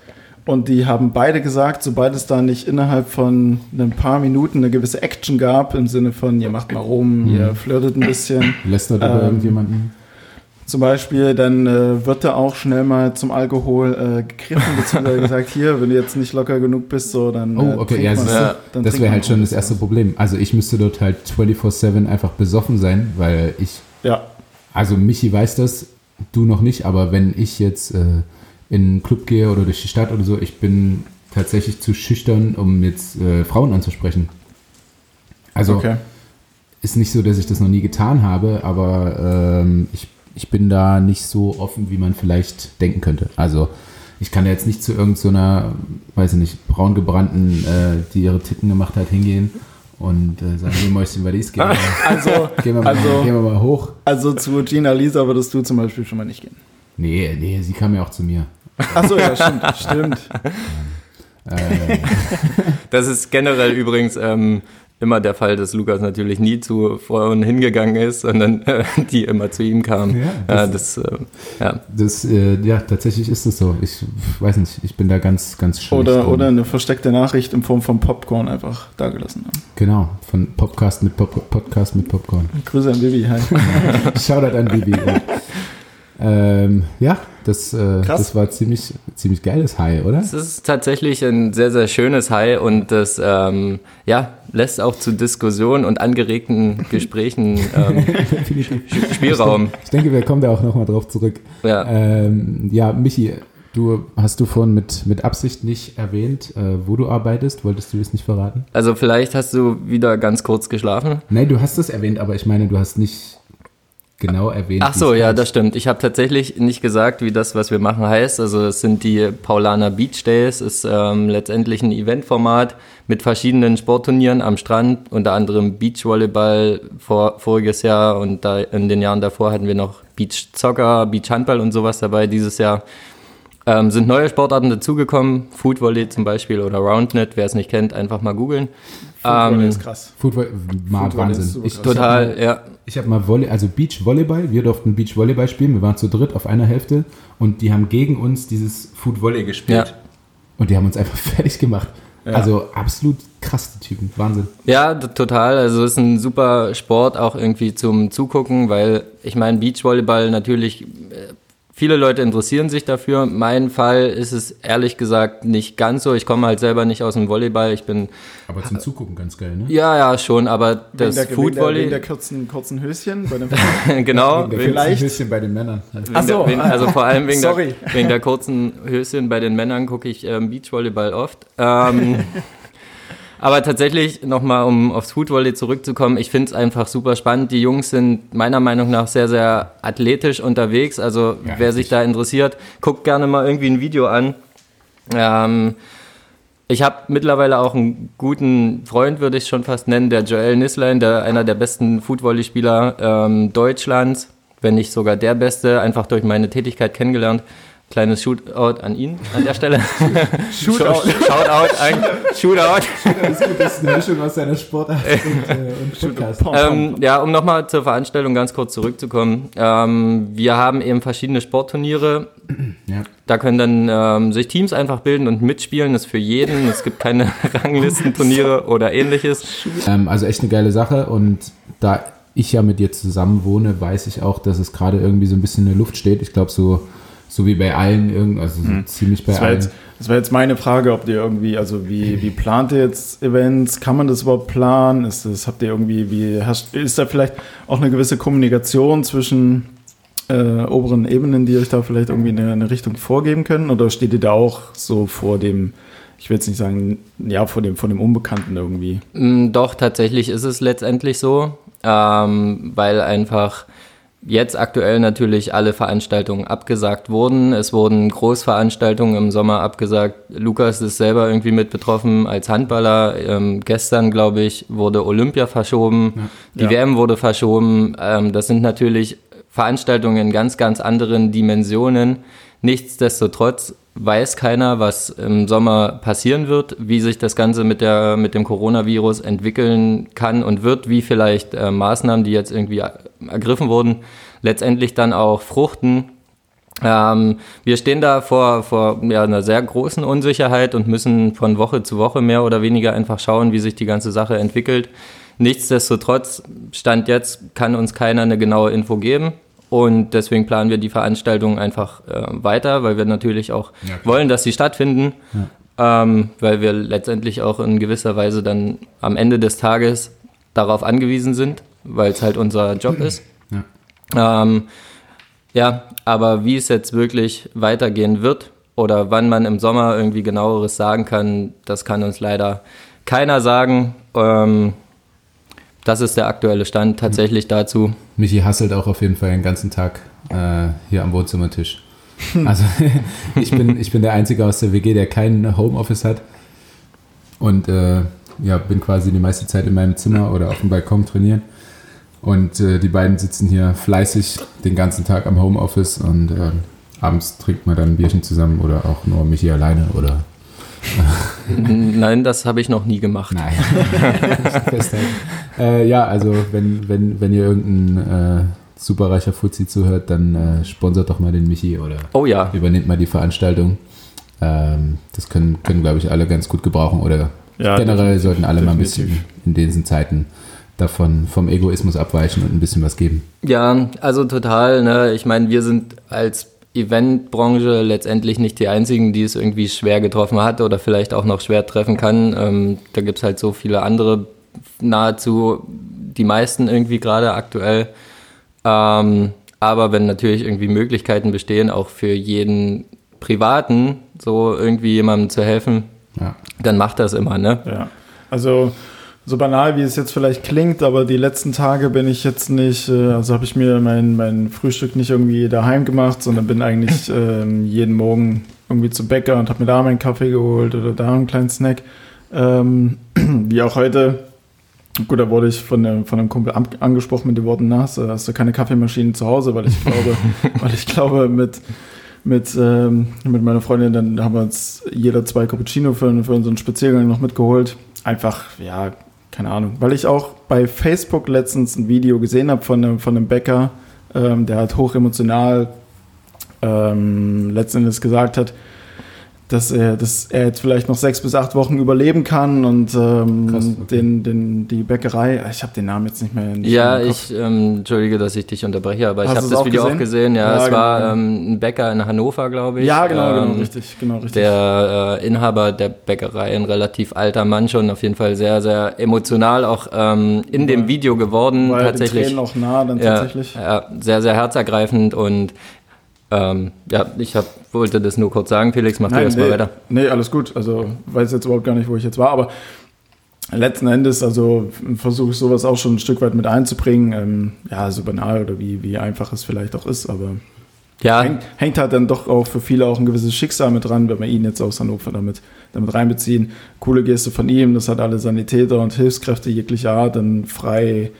Und die haben beide gesagt, sobald es da nicht innerhalb von ein paar Minuten eine gewisse Action gab, im Sinne von, ihr macht mal rum, mhm. ihr flirtet ein bisschen. Lästert ähm, über irgendjemanden. Zum Beispiel, dann äh, wird da auch schnell mal zum Alkohol äh, gegriffen, beziehungsweise gesagt, hier, wenn du jetzt nicht locker genug bist, so, dann. Oh, okay, ja, ja, das wäre halt schon das erste Problem. Also ich müsste dort halt 24-7 einfach besoffen sein, weil ich ja. Also Michi weiß das, du noch nicht, aber wenn ich jetzt äh, in einen Club gehe oder durch die Stadt oder so, ich bin tatsächlich zu schüchtern, um jetzt äh, Frauen anzusprechen. Also okay. ist nicht so, dass ich das noch nie getan habe, aber ähm, ich, ich bin da nicht so offen, wie man vielleicht denken könnte. Also ich kann jetzt nicht zu irgendeiner, so weiß ich nicht, braungebrannten, äh, die ihre Titten gemacht hat, hingehen und äh, sagen, hey Mäuschen, was ist, gehen wir, also, gehen, wir mal, also, gehen wir mal hoch. Also zu Gina Lisa würdest du zum Beispiel schon mal nicht gehen? Nee, nee, sie kam ja auch zu mir. Achso, ja, stimmt, stimmt. Äh. Das ist generell übrigens ähm, immer der Fall, dass Lukas natürlich nie zu Frauen hingegangen ist, sondern äh, die immer zu ihm kamen. Ja, das, ja, das, äh, ja. Das, äh, ja, tatsächlich ist es so. Ich weiß nicht, ich bin da ganz, ganz schön. Oder, oder eine versteckte Nachricht in Form von Popcorn einfach dagelassen haben. Genau, von Podcast mit Pop Podcast mit Popcorn. Grüße an Bibi, hi. Shoutout an Bibi. Ja. Ähm, ja, das, äh, das war ziemlich, ziemlich geiles High, oder? Es ist tatsächlich ein sehr, sehr schönes High und das ähm, ja, lässt auch zu Diskussionen und angeregten Gesprächen ähm, Spielraum. Ich denke, wir kommen da auch nochmal drauf zurück. Ja, ähm, ja Michi, Du hast du vorhin mit, mit Absicht nicht erwähnt, äh, wo du arbeitest. Wolltest du das nicht verraten? Also vielleicht hast du wieder ganz kurz geschlafen. Nein, du hast es erwähnt, aber ich meine, du hast nicht genau erwähnt. Ach so, ja, das stimmt. Ich habe tatsächlich nicht gesagt, wie das, was wir machen, heißt. Also es sind die Paulaner Beach Days, ist ähm, letztendlich ein Eventformat mit verschiedenen Sportturnieren am Strand, unter anderem Beachvolleyball vor, voriges Jahr und da in den Jahren davor hatten wir noch Beach Soccer, Beach Handball und sowas dabei. Dieses Jahr ähm, sind neue Sportarten dazugekommen, Footvolley zum Beispiel oder Roundnet, wer es nicht kennt, einfach mal googeln. Footvolley ähm, ist krass. Footvolley, Wahnsinn. Ich, total, ja. Ich habe mal Volley, also Beachvolleyball, wir durften Beachvolleyball spielen, wir waren zu dritt auf einer Hälfte und die haben gegen uns dieses Footvolley gespielt. Ja. Und die haben uns einfach fertig gemacht. Ja. Also absolut krasse Typen, Wahnsinn. Ja, total. Also es ist ein super Sport auch irgendwie zum Zugucken, weil ich meine, Beachvolleyball natürlich äh, Viele Leute interessieren sich dafür. Mein Fall ist es ehrlich gesagt nicht ganz so. Ich komme halt selber nicht aus dem Volleyball. Ich bin. Aber zum Zugucken ganz geil, ne? Ja, ja, schon. Aber das der, Food Volley. Wegen der kurzen, kurzen Höschen bei den genau. Wegen der Vielleicht. Höschen bei den Männern. Ach so. Wegen, also vor allem wegen der, wegen der kurzen Höschen bei den Männern gucke ich ähm, Beachvolleyball oft. Ähm, Aber tatsächlich, nochmal um aufs Footvolley zurückzukommen, ich finde es einfach super spannend. Die Jungs sind meiner Meinung nach sehr, sehr athletisch unterwegs. Also ja, wer sich da interessiert, guckt gerne mal irgendwie ein Video an. Ähm, ich habe mittlerweile auch einen guten Freund, würde ich schon fast nennen, der Joel Nislein, der einer der besten Footvolley-Spieler ähm, Deutschlands, wenn nicht sogar der beste, einfach durch meine Tätigkeit kennengelernt. Kleines Shootout an ihn an der Stelle. Shootout. Shoutout an Shootout. Das ist eine Mischung aus seiner Sportart und, äh, und Podcast. Ähm, ja, um nochmal zur Veranstaltung ganz kurz zurückzukommen. Ähm, wir haben eben verschiedene Sportturniere. Ja. Da können dann ähm, sich Teams einfach bilden und mitspielen. Das ist für jeden. Es gibt keine Ranglistenturniere oder ähnliches. Ähm, also echt eine geile Sache. Und da ich ja mit dir zusammen wohne, weiß ich auch, dass es gerade irgendwie so ein bisschen in der Luft steht. Ich glaube, so so wie bei allen, also so hm. ziemlich bei das allen. Jetzt, das wäre jetzt meine Frage, ob ihr irgendwie, also wie, wie plant ihr jetzt Events? Kann man das überhaupt planen? Ist das, habt ihr irgendwie, wie, hast, ist da vielleicht auch eine gewisse Kommunikation zwischen äh, oberen Ebenen, die euch da vielleicht irgendwie eine, eine Richtung vorgeben können? Oder steht ihr da auch so vor dem, ich will jetzt nicht sagen, ja, vor dem, vor dem Unbekannten irgendwie? Mm, doch, tatsächlich ist es letztendlich so, ähm, weil einfach jetzt aktuell natürlich alle Veranstaltungen abgesagt wurden. Es wurden Großveranstaltungen im Sommer abgesagt. Lukas ist selber irgendwie mit betroffen als Handballer. Ähm, gestern, glaube ich, wurde Olympia verschoben. Ja. Die. WM wurde verschoben. Ähm, das sind natürlich Veranstaltungen in ganz, ganz anderen Dimensionen. Nichtsdestotrotz weiß keiner, was im Sommer passieren wird, wie sich das Ganze mit, der, mit dem Coronavirus entwickeln kann und wird, wie vielleicht äh, Maßnahmen, die jetzt irgendwie ergriffen wurden, letztendlich dann auch fruchten. Ähm, wir stehen da vor, vor ja, einer sehr großen Unsicherheit und müssen von Woche zu Woche mehr oder weniger einfach schauen, wie sich die ganze Sache entwickelt. Nichtsdestotrotz, Stand jetzt kann uns keiner eine genaue Info geben. Und deswegen planen wir die Veranstaltung einfach äh, weiter, weil wir natürlich auch ja, wollen, dass sie stattfinden, ja. ähm, weil wir letztendlich auch in gewisser Weise dann am Ende des Tages darauf angewiesen sind, weil es halt unser Job ist. Ja. Ähm, ja, aber wie es jetzt wirklich weitergehen wird oder wann man im Sommer irgendwie genaueres sagen kann, das kann uns leider keiner sagen. Ähm, das ist der aktuelle Stand tatsächlich dazu. Michi hasselt auch auf jeden Fall den ganzen Tag äh, hier am Wohnzimmertisch. Also ich bin, ich bin der Einzige aus der WG, der kein Homeoffice hat. Und äh, ja, bin quasi die meiste Zeit in meinem Zimmer oder auf dem Balkon trainieren. Und äh, die beiden sitzen hier fleißig den ganzen Tag am Homeoffice und äh, abends trinkt man dann ein Bierchen zusammen oder auch nur Michi alleine oder Nein, das habe ich noch nie gemacht. Nein. äh, ja, also wenn, wenn, wenn ihr irgendein äh, superreicher Fuzzi zuhört, dann äh, sponsert doch mal den Michi oder oh, ja. übernehmt mal die Veranstaltung. Ähm, das können, können glaube ich, alle ganz gut gebrauchen oder ja, generell sollten alle definitiv. mal ein bisschen in diesen Zeiten davon vom Egoismus abweichen und ein bisschen was geben. Ja, also total. Ne? Ich meine, wir sind als Eventbranche letztendlich nicht die einzigen, die es irgendwie schwer getroffen hat oder vielleicht auch noch schwer treffen kann. Ähm, da gibt es halt so viele andere, nahezu die meisten irgendwie gerade aktuell. Ähm, aber wenn natürlich irgendwie Möglichkeiten bestehen, auch für jeden Privaten so irgendwie jemandem zu helfen, ja. dann macht das immer, ne? Ja. Also so banal wie es jetzt vielleicht klingt, aber die letzten Tage bin ich jetzt nicht, äh, also habe ich mir mein, mein Frühstück nicht irgendwie daheim gemacht, sondern bin eigentlich ähm, jeden Morgen irgendwie zum Bäcker und habe mir da meinen Kaffee geholt oder da einen kleinen Snack. Ähm, wie auch heute. Gut, da wurde ich von, von einem Kumpel angesprochen mit den Worten, na, hast, hast du keine Kaffeemaschine zu Hause, weil ich glaube, weil ich glaube, mit, mit, ähm, mit meiner Freundin, dann haben wir uns jeder zwei Cappuccino für, für unseren Spaziergang noch mitgeholt. Einfach, ja, keine Ahnung, weil ich auch bei Facebook letztens ein Video gesehen habe von einem, von einem Bäcker, ähm, der halt hochemotional ähm, letztendlich gesagt hat, dass er, dass er jetzt vielleicht noch sechs bis acht Wochen überleben kann und ähm, Krass, okay. den, den, die Bäckerei, ich habe den Namen jetzt nicht mehr. Nicht ja, ich ähm, entschuldige, dass ich dich unterbreche, aber Hast ich habe das Video gesehen? auch gesehen. Ja, ja es genau, war ähm, ein Bäcker in Hannover, glaube ich. Ja, genau, genau, ähm, richtig, genau, richtig. Der äh, Inhaber der Bäckerei, ein relativ alter Mann schon, auf jeden Fall sehr, sehr emotional auch ähm, in ja. dem Video geworden. War tatsächlich. Ja, auch nah dann tatsächlich. Ja, sehr, sehr herzergreifend und ähm, ja, ich hab, wollte das nur kurz sagen. Felix, mach Nein, du erstmal nee, weiter. Nee, alles gut. Also weiß jetzt überhaupt gar nicht, wo ich jetzt war, aber letzten Endes, also versuche ich sowas auch schon ein Stück weit mit einzubringen. Ähm, ja, so banal oder wie, wie einfach es vielleicht auch ist, aber ja. hängt, hängt halt dann doch auch für viele auch ein gewisses Schicksal mit dran, wenn wir ihn jetzt aus Hannover damit, damit reinbeziehen. Coole Geste von ihm, das hat alle Sanitäter und Hilfskräfte jeglicher Art dann frei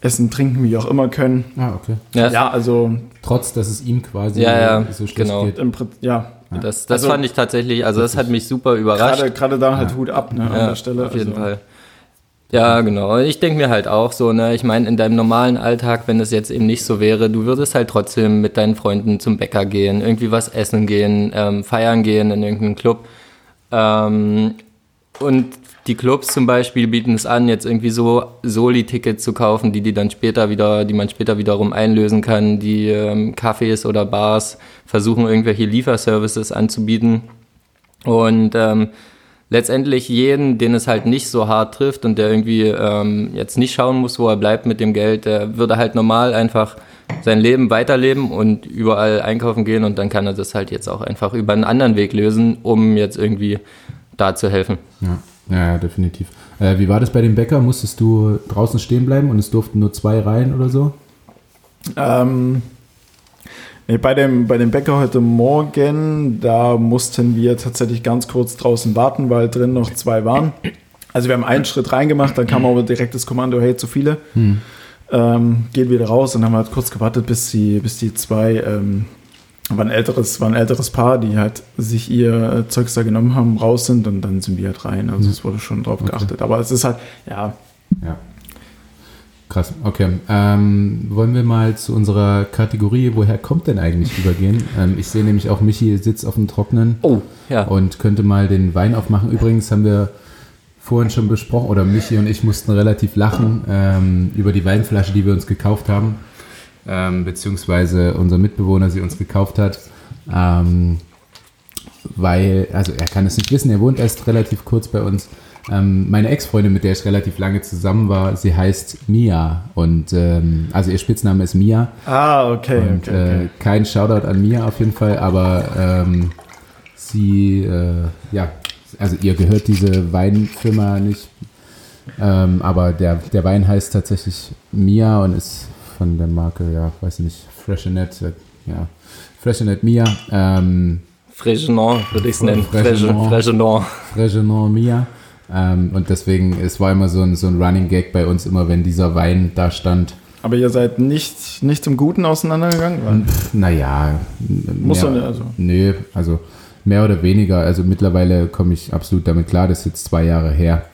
essen, trinken, wie auch immer können. Ah, okay. Ja, ja also. Trotz, dass es ihm quasi ja, ja, so schlecht genau. geht. Im, ja. Das, das also, fand ich tatsächlich, also das hat mich super überrascht. Gerade da halt Hut ab, ne, an der Stelle. Auf jeden also. Fall. Ja, genau. Ich denke mir halt auch so, ne, ich meine, in deinem normalen Alltag, wenn das jetzt eben nicht so wäre, du würdest halt trotzdem mit deinen Freunden zum Bäcker gehen, irgendwie was essen gehen, ähm, feiern gehen in irgendeinem Club. Ähm, und die Clubs zum Beispiel bieten es an, jetzt irgendwie so Soli-Tickets zu kaufen, die die dann später wieder, die man später wiederum einlösen kann. Die ähm, Cafés oder Bars versuchen irgendwelche Lieferservices anzubieten. Und ähm, letztendlich jeden, den es halt nicht so hart trifft und der irgendwie ähm, jetzt nicht schauen muss, wo er bleibt mit dem Geld, der würde halt normal einfach sein Leben weiterleben und überall einkaufen gehen und dann kann er das halt jetzt auch einfach über einen anderen Weg lösen, um jetzt irgendwie da zu helfen. Ja. Ja, definitiv. Äh, wie war das bei dem Bäcker? Musstest du draußen stehen bleiben und es durften nur zwei rein oder so? Ähm, nee, bei, dem, bei dem Bäcker heute Morgen, da mussten wir tatsächlich ganz kurz draußen warten, weil drin noch zwei waren. Also wir haben einen Schritt reingemacht, dann kam aber direkt das Kommando, hey, zu viele. Hm. Ähm, geht wieder raus und haben halt kurz gewartet, bis die, bis die zwei ähm, war ein älteres, war ein älteres Paar, die halt sich ihr Zeugs da genommen haben, raus sind und dann sind wir halt rein. Also mhm. es wurde schon drauf okay. geachtet. Aber es ist halt, ja. Ja. Krass, okay. Ähm, wollen wir mal zu unserer Kategorie, woher kommt denn eigentlich übergehen? Ähm, ich sehe nämlich auch, Michi sitzt auf dem Trocknen. Oh, ja. Und könnte mal den Wein aufmachen. Übrigens haben wir vorhin schon besprochen, oder Michi und ich mussten relativ lachen ähm, über die Weinflasche, die wir uns gekauft haben ähm, beziehungsweise unser Mitbewohner sie uns gekauft hat. Ähm, weil, also er kann es nicht wissen, er wohnt erst relativ kurz bei uns. Ähm, meine Ex-Freundin, mit der ich relativ lange zusammen war, sie heißt Mia und ähm, also ihr Spitzname ist Mia. Ah, okay. Und okay, okay. Äh, kein Shoutout an Mia auf jeden Fall, aber ähm, sie, äh, ja, also ihr gehört diese Weinfirma nicht, ähm, aber der, der Wein heißt tatsächlich Mia und ist von der Marke, ja, weiß nicht, Freshenet, äh, ja, Freshenet Mia. Ähm, Freshenon würde ich es nennen. Freshenon. Freshenon Mia. Ähm, und deswegen, es war immer so ein, so ein Running Gag bei uns, immer wenn dieser Wein da stand. Aber ihr seid nicht, nicht zum Guten auseinandergegangen? Naja. Muss mehr, also. Nö, also mehr oder weniger. Also mittlerweile komme ich absolut damit klar, das ist jetzt zwei Jahre her.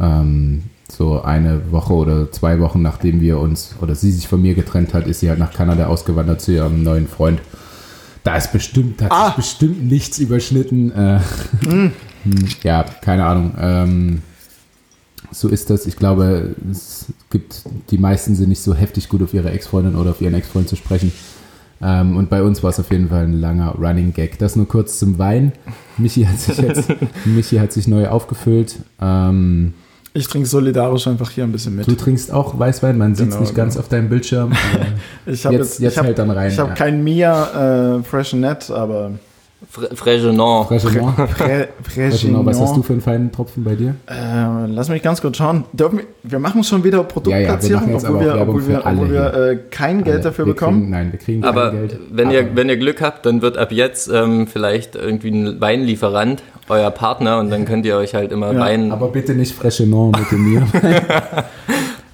Ähm, so eine Woche oder zwei Wochen nachdem wir uns oder sie sich von mir getrennt hat, ist sie halt nach Kanada ausgewandert zu ihrem neuen Freund. Da ist bestimmt, hat ah. bestimmt nichts überschnitten. Äh, mm. ja, keine Ahnung. Ähm, so ist das. Ich glaube, es gibt, die meisten sind nicht so heftig gut auf ihre Ex-Freundin oder auf ihren Ex-Freund zu sprechen. Ähm, und bei uns war es auf jeden Fall ein langer Running Gag. Das nur kurz zum Wein. Michi hat sich jetzt, Michi hat sich neu aufgefüllt. Ähm, ich trinke solidarisch einfach hier ein bisschen mit. Du trinkst auch Weißwein, man sieht es genau, nicht ganz genau. auf deinem Bildschirm. ich habe jetzt, jetzt, jetzt halt dann rein. Ich habe ja. kein Mia äh, Freshenet, aber. Frégenon. Frégenon. Was hast du für einen feinen Tropfen bei dir? Äh, lass mich ganz kurz schauen. Wir, wir machen schon wieder Produktplatzierung, ja, ja, obwohl, wir, obwohl, wir, obwohl wir äh, kein Geld alle. dafür wir bekommen. Kriegen, nein, wir kriegen kein aber Geld. Wenn ihr, wenn ihr Glück habt, dann wird ab jetzt ähm, vielleicht irgendwie ein Weinlieferant euer Partner und dann könnt ihr euch halt immer ja, Wein... Aber bitte nicht Frégenon mit mir.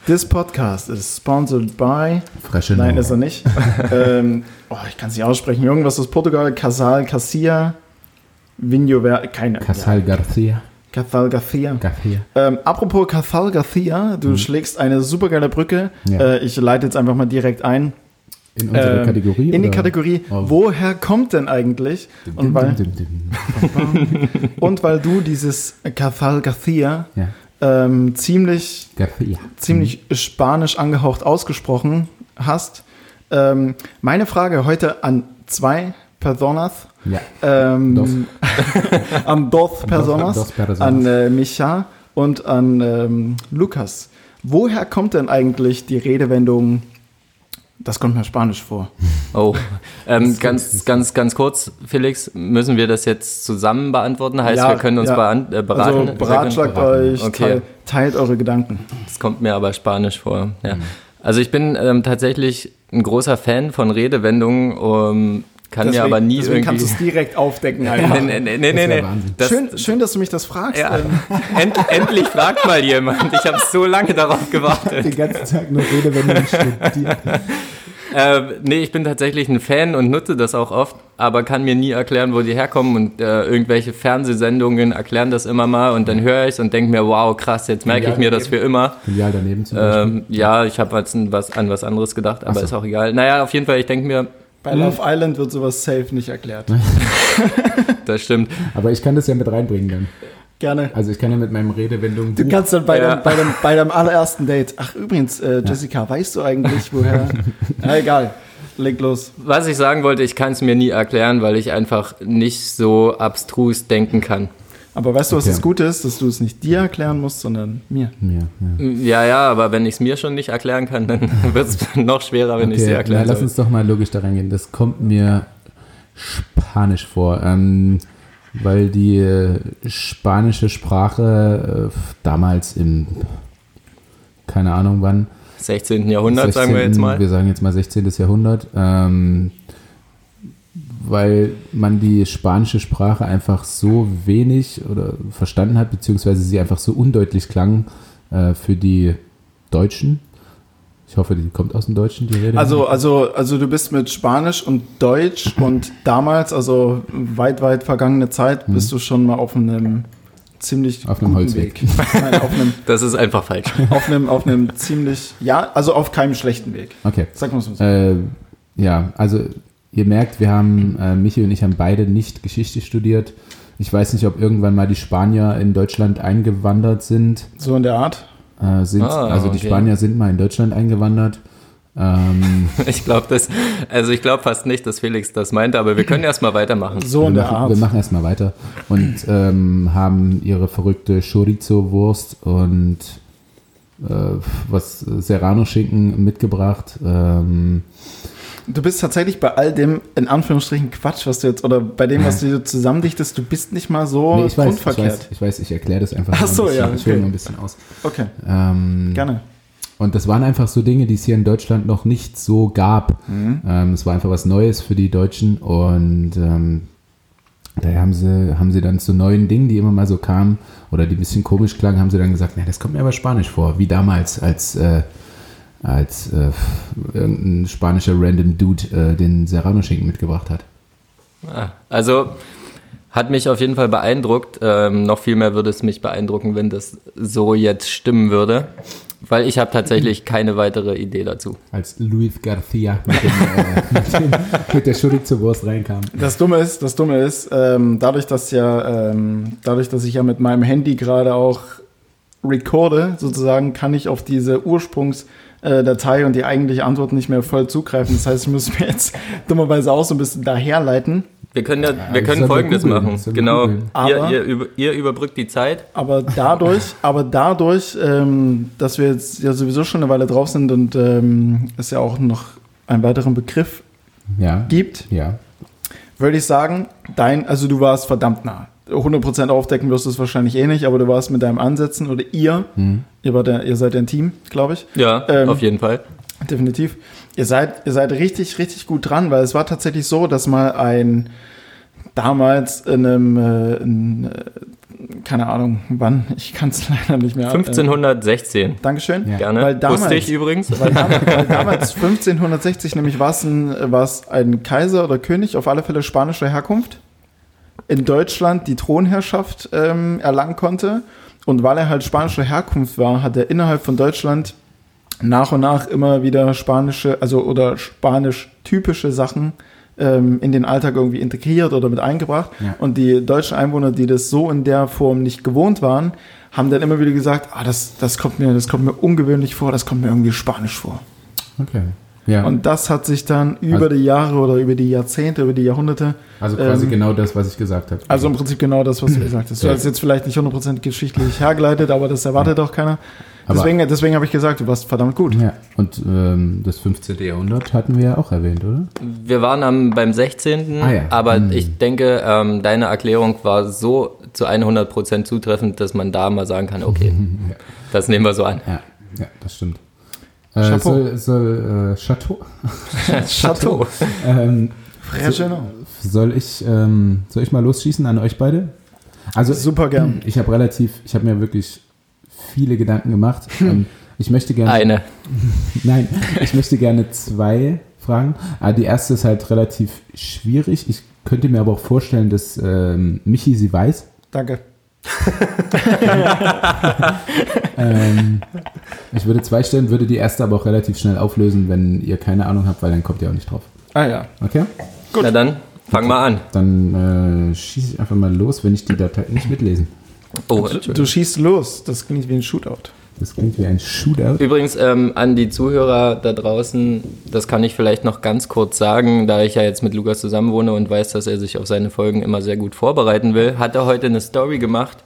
This podcast is sponsored by. Fresche Nein, ist er nicht. ähm, oh, ich kann es nicht aussprechen. Irgendwas aus Portugal. Casal Garcia. Vinho Ver keine. Casal ja. Garcia. Cathal Garcia. Garcia. Ähm, apropos Cathal Garcia, du mhm. schlägst eine super geile Brücke. Ja. Äh, ich leite jetzt einfach mal direkt ein. In unsere ähm, Kategorie? In die Kategorie, oh. woher kommt denn eigentlich? Dim, und, weil, dim, dim, und weil du dieses Cathal Garcia ja ähm, ziemlich, ja. ziemlich mhm. spanisch angehaucht ausgesprochen hast. Ähm, meine Frage heute an zwei Personas. Ja. Ähm, dos. an dos Personas. Dos, dos an äh, Micha und an ähm, Lukas. Woher kommt denn eigentlich die Redewendung das kommt mir Spanisch vor. Oh, ähm, ganz, ganz, ganz kurz, Felix, müssen wir das jetzt zusammen beantworten? Heißt, ja, wir können uns ja. äh, beraten? Also beratschlagt euch, okay. teilt, teilt, eure Gedanken. Das kommt mir aber Spanisch vor. Ja. Mhm. Also ich bin ähm, tatsächlich ein großer Fan von Redewendungen, um, kann deswegen, mir aber nie deswegen irgendwie... kannst du es direkt aufdecken einfach. nee, nee, nee, nee, nee. Das, schön, schön, dass du mich das fragst. Ja. End, endlich fragt mal jemand. Ich habe so lange darauf gewartet. Den ganzen Tag nur Rede, wenn du studiert. Äh, nee, ich bin tatsächlich ein Fan und nutze das auch oft, aber kann mir nie erklären, wo die herkommen und äh, irgendwelche Fernsehsendungen erklären das immer mal und dann höre ich es und denke mir, wow, krass, jetzt merke ich mir das für immer. Filial daneben zum Beispiel. Ähm, ja, ich habe jetzt was, an was anderes gedacht, aber so. ist auch egal. Naja, auf jeden Fall, ich denke mir, bei Love hm. Island wird sowas safe nicht erklärt. das stimmt. Aber ich kann das ja mit reinbringen dann. Gerne. Also ich kann ja mit meinem Redewendung. Du kannst dann bei, ja. dem, bei, dem, bei deinem allerersten Date. Ach übrigens, äh, Jessica, ja. weißt du eigentlich, woher? Na egal. Leg los. Was ich sagen wollte, ich kann es mir nie erklären, weil ich einfach nicht so abstrus denken kann. Aber weißt du, was okay. das Gute ist? Dass du es nicht dir erklären musst, sondern mir. Mir, ja. Ja, ja, aber wenn ich es mir schon nicht erklären kann, dann wird es noch schwerer, wenn okay. ich es dir erklären Na, Lass uns doch mal logisch da reingehen. Das kommt mir spanisch vor. Ähm, weil die äh, spanische Sprache äh, damals im, keine Ahnung wann, 16. Jahrhundert, 16, sagen wir jetzt mal. Wir sagen jetzt mal 16. Jahrhundert, ähm, weil man die spanische Sprache einfach so wenig oder verstanden hat, beziehungsweise sie einfach so undeutlich klang äh, für die Deutschen. Ich hoffe, die kommt aus dem Deutschen, die Rede. Also, also, also du bist mit Spanisch und Deutsch und damals, also weit, weit vergangene Zeit, bist mhm. du schon mal auf einem ziemlich auf einem Holzweg. Weg. Nein, auf einem, das ist einfach falsch. Auf einem, auf einem ziemlich, ja, also auf keinem schlechten Weg. Okay. Sag mal so. Äh, ja, also ihr merkt, wir haben, äh, Michi und ich haben beide nicht Geschichte studiert. Ich weiß nicht, ob irgendwann mal die Spanier in Deutschland eingewandert sind. So in der Art? Äh, sind, ah, also die Spanier sind mal in Deutschland eingewandert. Ähm, ich glaube das, also ich glaube fast nicht, dass Felix das meinte, aber wir können erstmal weitermachen. So in der Art. Wir machen erstmal weiter und ähm, haben ihre verrückte Chorizo-Wurst und äh, was Serrano-Schinken mitgebracht. Ähm, du bist tatsächlich bei all dem, in Anführungsstrichen, Quatsch, was du jetzt, oder bei dem, was du zusammendichtest, du bist nicht mal so nee, ich weiß, grundverkehrt. Ich weiß, ich, ich erkläre das einfach Ach so, bisschen, ja. Okay. Ich hole mal ein bisschen aus. Okay. Ähm, Gerne. Und das waren einfach so Dinge, die es hier in Deutschland noch nicht so gab. Mhm. Ähm, es war einfach was Neues für die Deutschen und ähm, daher haben sie, haben sie dann zu neuen Dingen, die immer mal so kamen oder die ein bisschen komisch klangen, haben sie dann gesagt, na, das kommt mir aber Spanisch vor, wie damals, als, äh, als äh, irgendein spanischer Random Dude äh, den Serrano-Schinken mitgebracht hat. Ah, also hat mich auf jeden Fall beeindruckt. Ähm, noch viel mehr würde es mich beeindrucken, wenn das so jetzt stimmen würde. Weil ich habe tatsächlich keine weitere Idee dazu. Als Luis Garcia mit, dem, äh, mit, dem, mit der Chorizo-Wurst reinkam. Das Dumme ist, das Dumme ist, ähm, dadurch, dass ja, ähm, dadurch, dass ich ja mit meinem Handy gerade auch recorde, sozusagen, kann ich auf diese Ursprungsdatei und die eigentliche Antwort nicht mehr voll zugreifen. Das heißt, ich muss mir jetzt dummerweise auch so ein bisschen daherleiten. Wir können ja, wir können Folgendes machen. Genau. Ihr, ihr, über, ihr, überbrückt die Zeit. Aber dadurch, aber dadurch, ähm, dass wir jetzt ja sowieso schon eine Weile drauf sind und ähm, es ja auch noch einen weiteren Begriff ja. gibt, ja. würde ich sagen, dein, also du warst verdammt nah. 100% aufdecken wirst du es wahrscheinlich eh nicht, aber du warst mit deinem Ansätzen oder ihr, hm. ihr, war der, ihr seid ein Team, glaube ich. Ja, ähm, auf jeden Fall. Definitiv. Ihr seid, ihr seid richtig, richtig gut dran, weil es war tatsächlich so, dass mal ein damals in einem, äh, in, äh, keine Ahnung, wann, ich kann es leider nicht mehr. 1516. Äh, Dankeschön. Ja. Gerne. Weil damals, Wusste ich übrigens. Weil damals, weil damals 1560 nämlich war es ein, ein Kaiser oder König, auf alle Fälle spanischer Herkunft, in Deutschland die Thronherrschaft ähm, erlangen konnte. Und weil er halt spanischer Herkunft war, hat er innerhalb von Deutschland nach und nach immer wieder spanische, also oder spanisch typische Sachen ähm, in den Alltag irgendwie integriert oder mit eingebracht. Ja. Und die deutschen Einwohner, die das so in der Form nicht gewohnt waren, haben dann immer wieder gesagt, ah, das, das, kommt mir, das kommt mir ungewöhnlich vor, das kommt mir irgendwie spanisch vor. Okay. Ja. Und das hat sich dann über also, die Jahre oder über die Jahrzehnte, über die Jahrhunderte. Also quasi ähm, genau das, was ich gesagt habe. Also im Prinzip genau das, was du gesagt hast. Du hast jetzt vielleicht nicht 100% geschichtlich hergeleitet, aber das erwartet ja. auch keiner. Deswegen, deswegen habe ich gesagt, du warst verdammt gut. Ja, und ähm, das 15. Jahrhundert hatten wir ja auch erwähnt, oder? Wir waren am, beim 16., ah, ja. aber mhm. ich denke, ähm, deine Erklärung war so zu 100% zutreffend, dass man da mal sagen kann, okay, ja. das nehmen wir so an. Ja, ja das stimmt. Äh, Chapeau. Soll, soll äh, Chateau? Chateau. ähm, soll, ich, ähm, soll ich mal losschießen an euch beide? Also super gern. Ich habe relativ, ich habe mir wirklich viele Gedanken gemacht. Hm. Ich möchte gerne. Eine. Nein, ich möchte gerne zwei Fragen. Aber ah, die erste ist halt relativ schwierig. Ich könnte mir aber auch vorstellen, dass ähm, Michi sie weiß. Danke. Ähm, ich würde zwei stellen, würde die erste aber auch relativ schnell auflösen, wenn ihr keine Ahnung habt, weil dann kommt ihr auch nicht drauf. Ah ja. Okay? Gut. Na dann, fang mal an. Dann äh, schieße ich einfach mal los, wenn ich die Datei nicht mitlesen. Oh, du, du schießt los. Das klingt wie ein Shootout. Das klingt wie ein Shootout. Übrigens ähm, an die Zuhörer da draußen, das kann ich vielleicht noch ganz kurz sagen, da ich ja jetzt mit Lukas zusammenwohne und weiß, dass er sich auf seine Folgen immer sehr gut vorbereiten will, hat er heute eine Story gemacht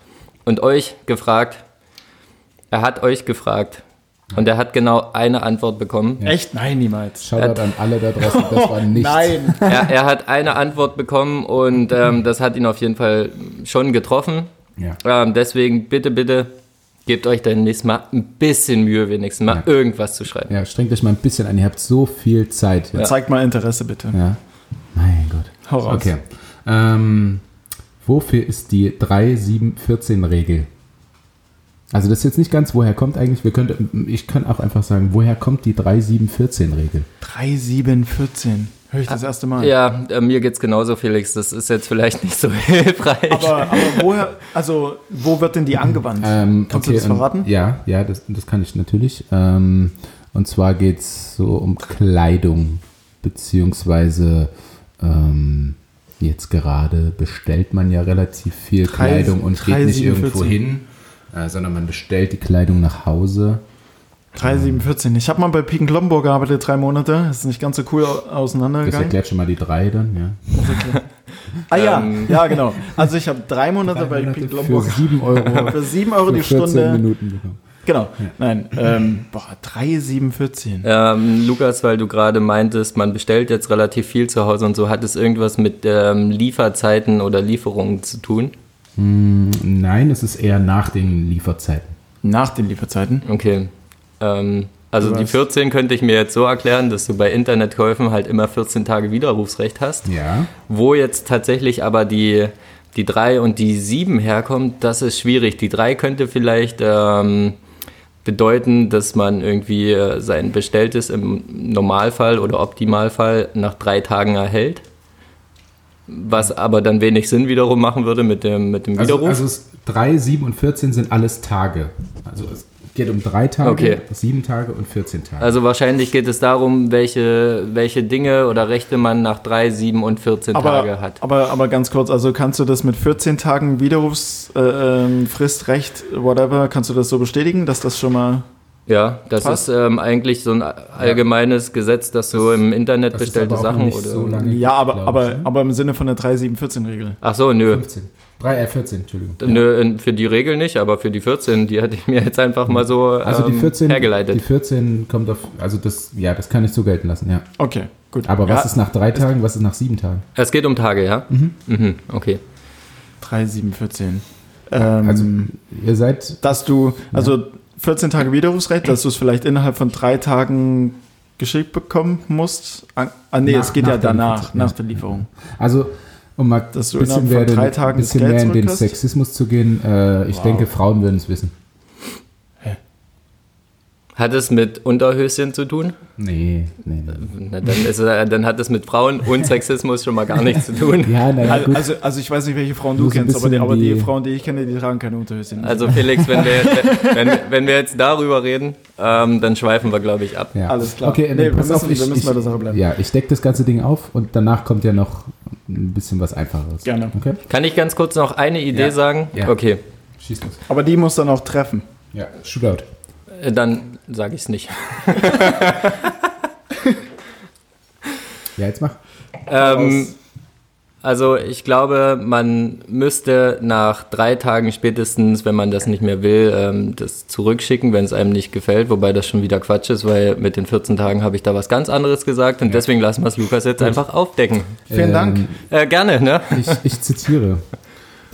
und euch gefragt. Er hat euch gefragt. Und er hat genau eine Antwort bekommen. Ja. Echt? Nein, niemals. Shoutout an alle da draußen, das war nichts. Nein. Er, er, hat eine Antwort bekommen und ähm, das hat ihn auf jeden Fall schon getroffen. Ja. Ähm, deswegen bitte, bitte gebt euch dann nächstes Mal ein bisschen Mühe, wenigstens mal ja. irgendwas zu schreiben. Ja, strengt euch mal ein bisschen an. Ihr habt so viel Zeit. Ja. Zeigt mal Interesse, bitte. Ja. Mein Gott. Hau raus. Okay. Ähm, wofür ist die 3-7-14-Regel? Also das ist jetzt nicht ganz, woher kommt eigentlich, wir könnten, ich kann auch einfach sagen, woher kommt die 3-7-14-Regel? 3-7-14. Höre ich das erste Mal. Ja, äh, mir es genauso, Felix. Das ist jetzt vielleicht nicht so hilfreich. Aber, aber woher, also wo wird denn die angewandt? Ähm, Kannst okay, du das verraten? Ja, ja, das, das kann ich natürlich. Ähm, und zwar geht es so um Kleidung, beziehungsweise ähm, jetzt gerade bestellt man ja relativ viel 3, Kleidung und 3, geht nicht 7, irgendwo hin, äh, sondern man bestellt die Kleidung nach Hause 3,714. Ich habe mal bei Piken Kloppenburg gearbeitet, drei Monate. Das ist nicht ganz so cool auseinandergegangen. Das erklärt schon mal die drei dann, ja. ah ja, ähm, ja, genau. Also ich habe drei Monate drei bei Piken Kloppenburg. Für sieben Euro. für sieben Euro die Stunde. Minuten bekommen. Genau. Ja. Nein, ähm, boah, 3,714. Ähm, Lukas, weil du gerade meintest, man bestellt jetzt relativ viel zu Hause und so, hat es irgendwas mit ähm, Lieferzeiten oder Lieferungen zu tun? Hm, nein, es ist eher nach den Lieferzeiten. Nach den Lieferzeiten? Okay. Ähm, also die 14 könnte ich mir jetzt so erklären, dass du bei Internetkäufen halt immer 14 Tage Widerrufsrecht hast. Ja. Wo jetzt tatsächlich aber die, die 3 und die 7 herkommt, das ist schwierig. Die 3 könnte vielleicht ähm, bedeuten, dass man irgendwie äh, sein Bestelltes im Normalfall oder Optimalfall nach drei Tagen erhält. Was aber dann wenig Sinn wiederum machen würde mit dem, mit dem also, Widerruf. Also, also 3, 7 und 14 sind alles Tage. Also geht um drei Tage, okay. sieben Tage und 14 Tage. Also wahrscheinlich geht es darum, welche, welche Dinge oder Rechte man nach drei, sieben und 14 aber, Tage hat. Aber, aber ganz kurz, also kannst du das mit 14 Tagen Widerrufsfrist, äh, Recht, whatever, kannst du das so bestätigen, dass das schon mal ja, das Passt. ist ähm, eigentlich so ein allgemeines ja. Gesetz, dass du im Internet bestellte Sachen oder. So lange, ja, aber, aber, aber im Sinne von der 3-7-14-Regel. Ach so, nö. 15. 3, äh, 14, Entschuldigung. Nö, für die Regel nicht, aber für die 14, die hatte ich mir jetzt einfach mal so ähm, also die 14, ähm, hergeleitet. Die 14 kommt auf, also das, ja, das kann ich so gelten lassen, ja. Okay, gut. Aber ja, was ist nach drei Tagen, was ist nach sieben Tagen? Es geht um Tage, ja? Mhm. Mhm, okay. 3, 7, 14. Ähm, also, ihr seid. Dass du, also 14 Tage Widerrufsrecht, dass du es vielleicht innerhalb von drei Tagen geschickt bekommen musst. Ah, nee, nach, es geht ja danach, nach der Lieferung. Also, um mal ein bisschen, mehr, den, bisschen mehr in den Sexismus zu gehen, äh, ich wow. denke, Frauen würden es wissen. Hat es mit Unterhöschen zu tun? Nee, nee, nee. Na, dann, ist, dann, hat es mit Frauen und Sexismus schon mal gar nichts zu tun. ja, na, ja, also, also ich weiß nicht, welche Frauen du kennst, aber die, aber die, Frauen, die ich kenne, die tragen keine Unterhöschen. Also Felix, wenn wir, wenn, wenn wir jetzt darüber reden, ähm, dann schweifen wir, glaube ich, ab. Ja. Alles klar. Okay, nee, pass auf, ich, wir müssen bei der Sache bleiben. Ja, ich decke das ganze Ding auf und danach kommt ja noch ein bisschen was Einfacheres. Gerne. Okay? Kann ich ganz kurz noch eine Idee ja. sagen? Ja. Okay. Schieß los. Aber die muss dann auch treffen. Ja, Shootout. Äh, dann sage ich es nicht. ja, jetzt mach. Ähm, also ich glaube, man müsste nach drei Tagen spätestens, wenn man das nicht mehr will, ähm, das zurückschicken, wenn es einem nicht gefällt. Wobei das schon wieder Quatsch ist, weil mit den 14 Tagen habe ich da was ganz anderes gesagt und ja. deswegen lassen wir es Lukas jetzt Gut. einfach aufdecken. Vielen ähm, Dank. Äh, gerne, ne? Ich, ich zitiere.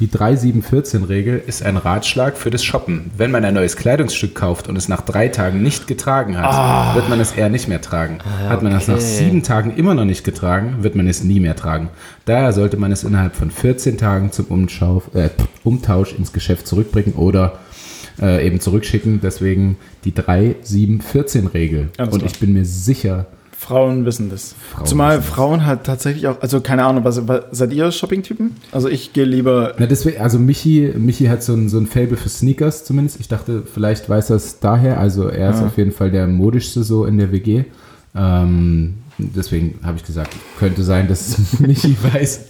Die 3714-Regel ist ein Ratschlag für das Shoppen. Wenn man ein neues Kleidungsstück kauft und es nach drei Tagen nicht getragen hat, ah. wird man es eher nicht mehr tragen. Ah, hat man es nach sieben Tagen immer noch nicht getragen, wird man es nie mehr tragen. Daher sollte man es innerhalb von 14 Tagen zum Umschau, äh, Umtausch ins Geschäft zurückbringen oder äh, eben zurückschicken. Deswegen die 3-7-14-Regel. Und ich bin mir sicher, Frauen wissen das. Frauen Zumal wissen Frauen das. halt tatsächlich auch, also keine Ahnung, was, was seid ihr Shopping-Typen? Also ich gehe lieber. Na, deswegen, also Michi, Michi hat so ein, so ein Fable für Sneakers zumindest. Ich dachte, vielleicht weiß er es daher. Also er ist ja. auf jeden Fall der modischste so in der WG. Ähm, deswegen habe ich gesagt, könnte sein, dass Michi weiß.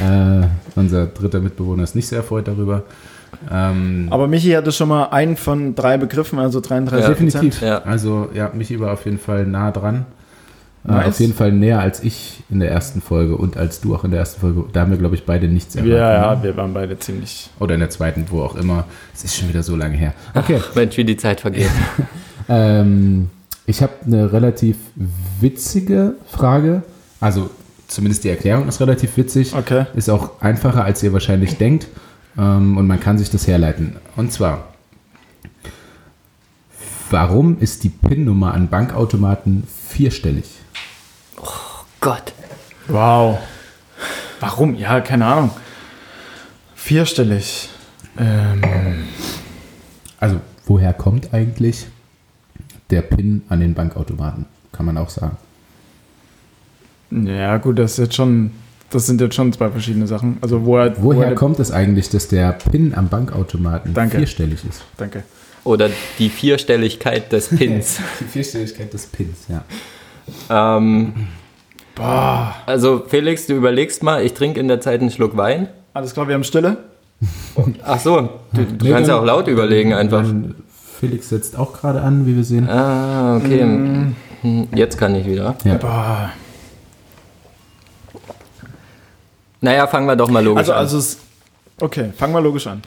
Äh, unser dritter Mitbewohner ist nicht sehr erfreut darüber. Ähm, Aber Michi hatte schon mal einen von drei Begriffen, also 33 ja, Definitiv. Ja. Also ja, Michi war auf jeden Fall nah dran. Äh, nice. auf jeden Fall näher als ich in der ersten Folge und als du auch in der ersten Folge. Da haben wir, glaube ich, beide nichts erwartet. Ja, ja, ne? wir waren beide ziemlich. Oder in der zweiten, wo auch immer. Es ist schon wieder so lange her. Okay. Ach, Mensch, wie die Zeit vergeht. ähm, ich habe eine relativ witzige Frage. Also zumindest die Erklärung ist relativ witzig. Okay. Ist auch einfacher, als ihr wahrscheinlich denkt. Ähm, und man kann sich das herleiten. Und zwar, warum ist die PIN-Nummer an Bankautomaten vierstellig? Gott. Wow. Warum? Ja, keine Ahnung. Vierstellig. Ähm. Also, woher kommt eigentlich der PIN an den Bankautomaten? Kann man auch sagen. Ja, gut, das ist jetzt schon, das sind jetzt schon zwei verschiedene Sachen. Also woher, woher, woher kommt es eigentlich, dass der PIN am Bankautomaten Danke. vierstellig ist? Danke. Oder die Vierstelligkeit des Pins. die Vierstelligkeit des Pins, ja. Ähm, Boah. Also Felix, du überlegst mal, ich trinke in der Zeit einen Schluck Wein. Alles klar, wir haben Stille. Ach so, du, du nee, kannst ja auch laut überlegen einfach. Felix setzt auch gerade an, wie wir sehen. Ah, okay. Mm. Jetzt kann ich wieder. Ja. Boah. Naja, fangen wir doch mal logisch also, an. Also, es, okay, fangen wir logisch an.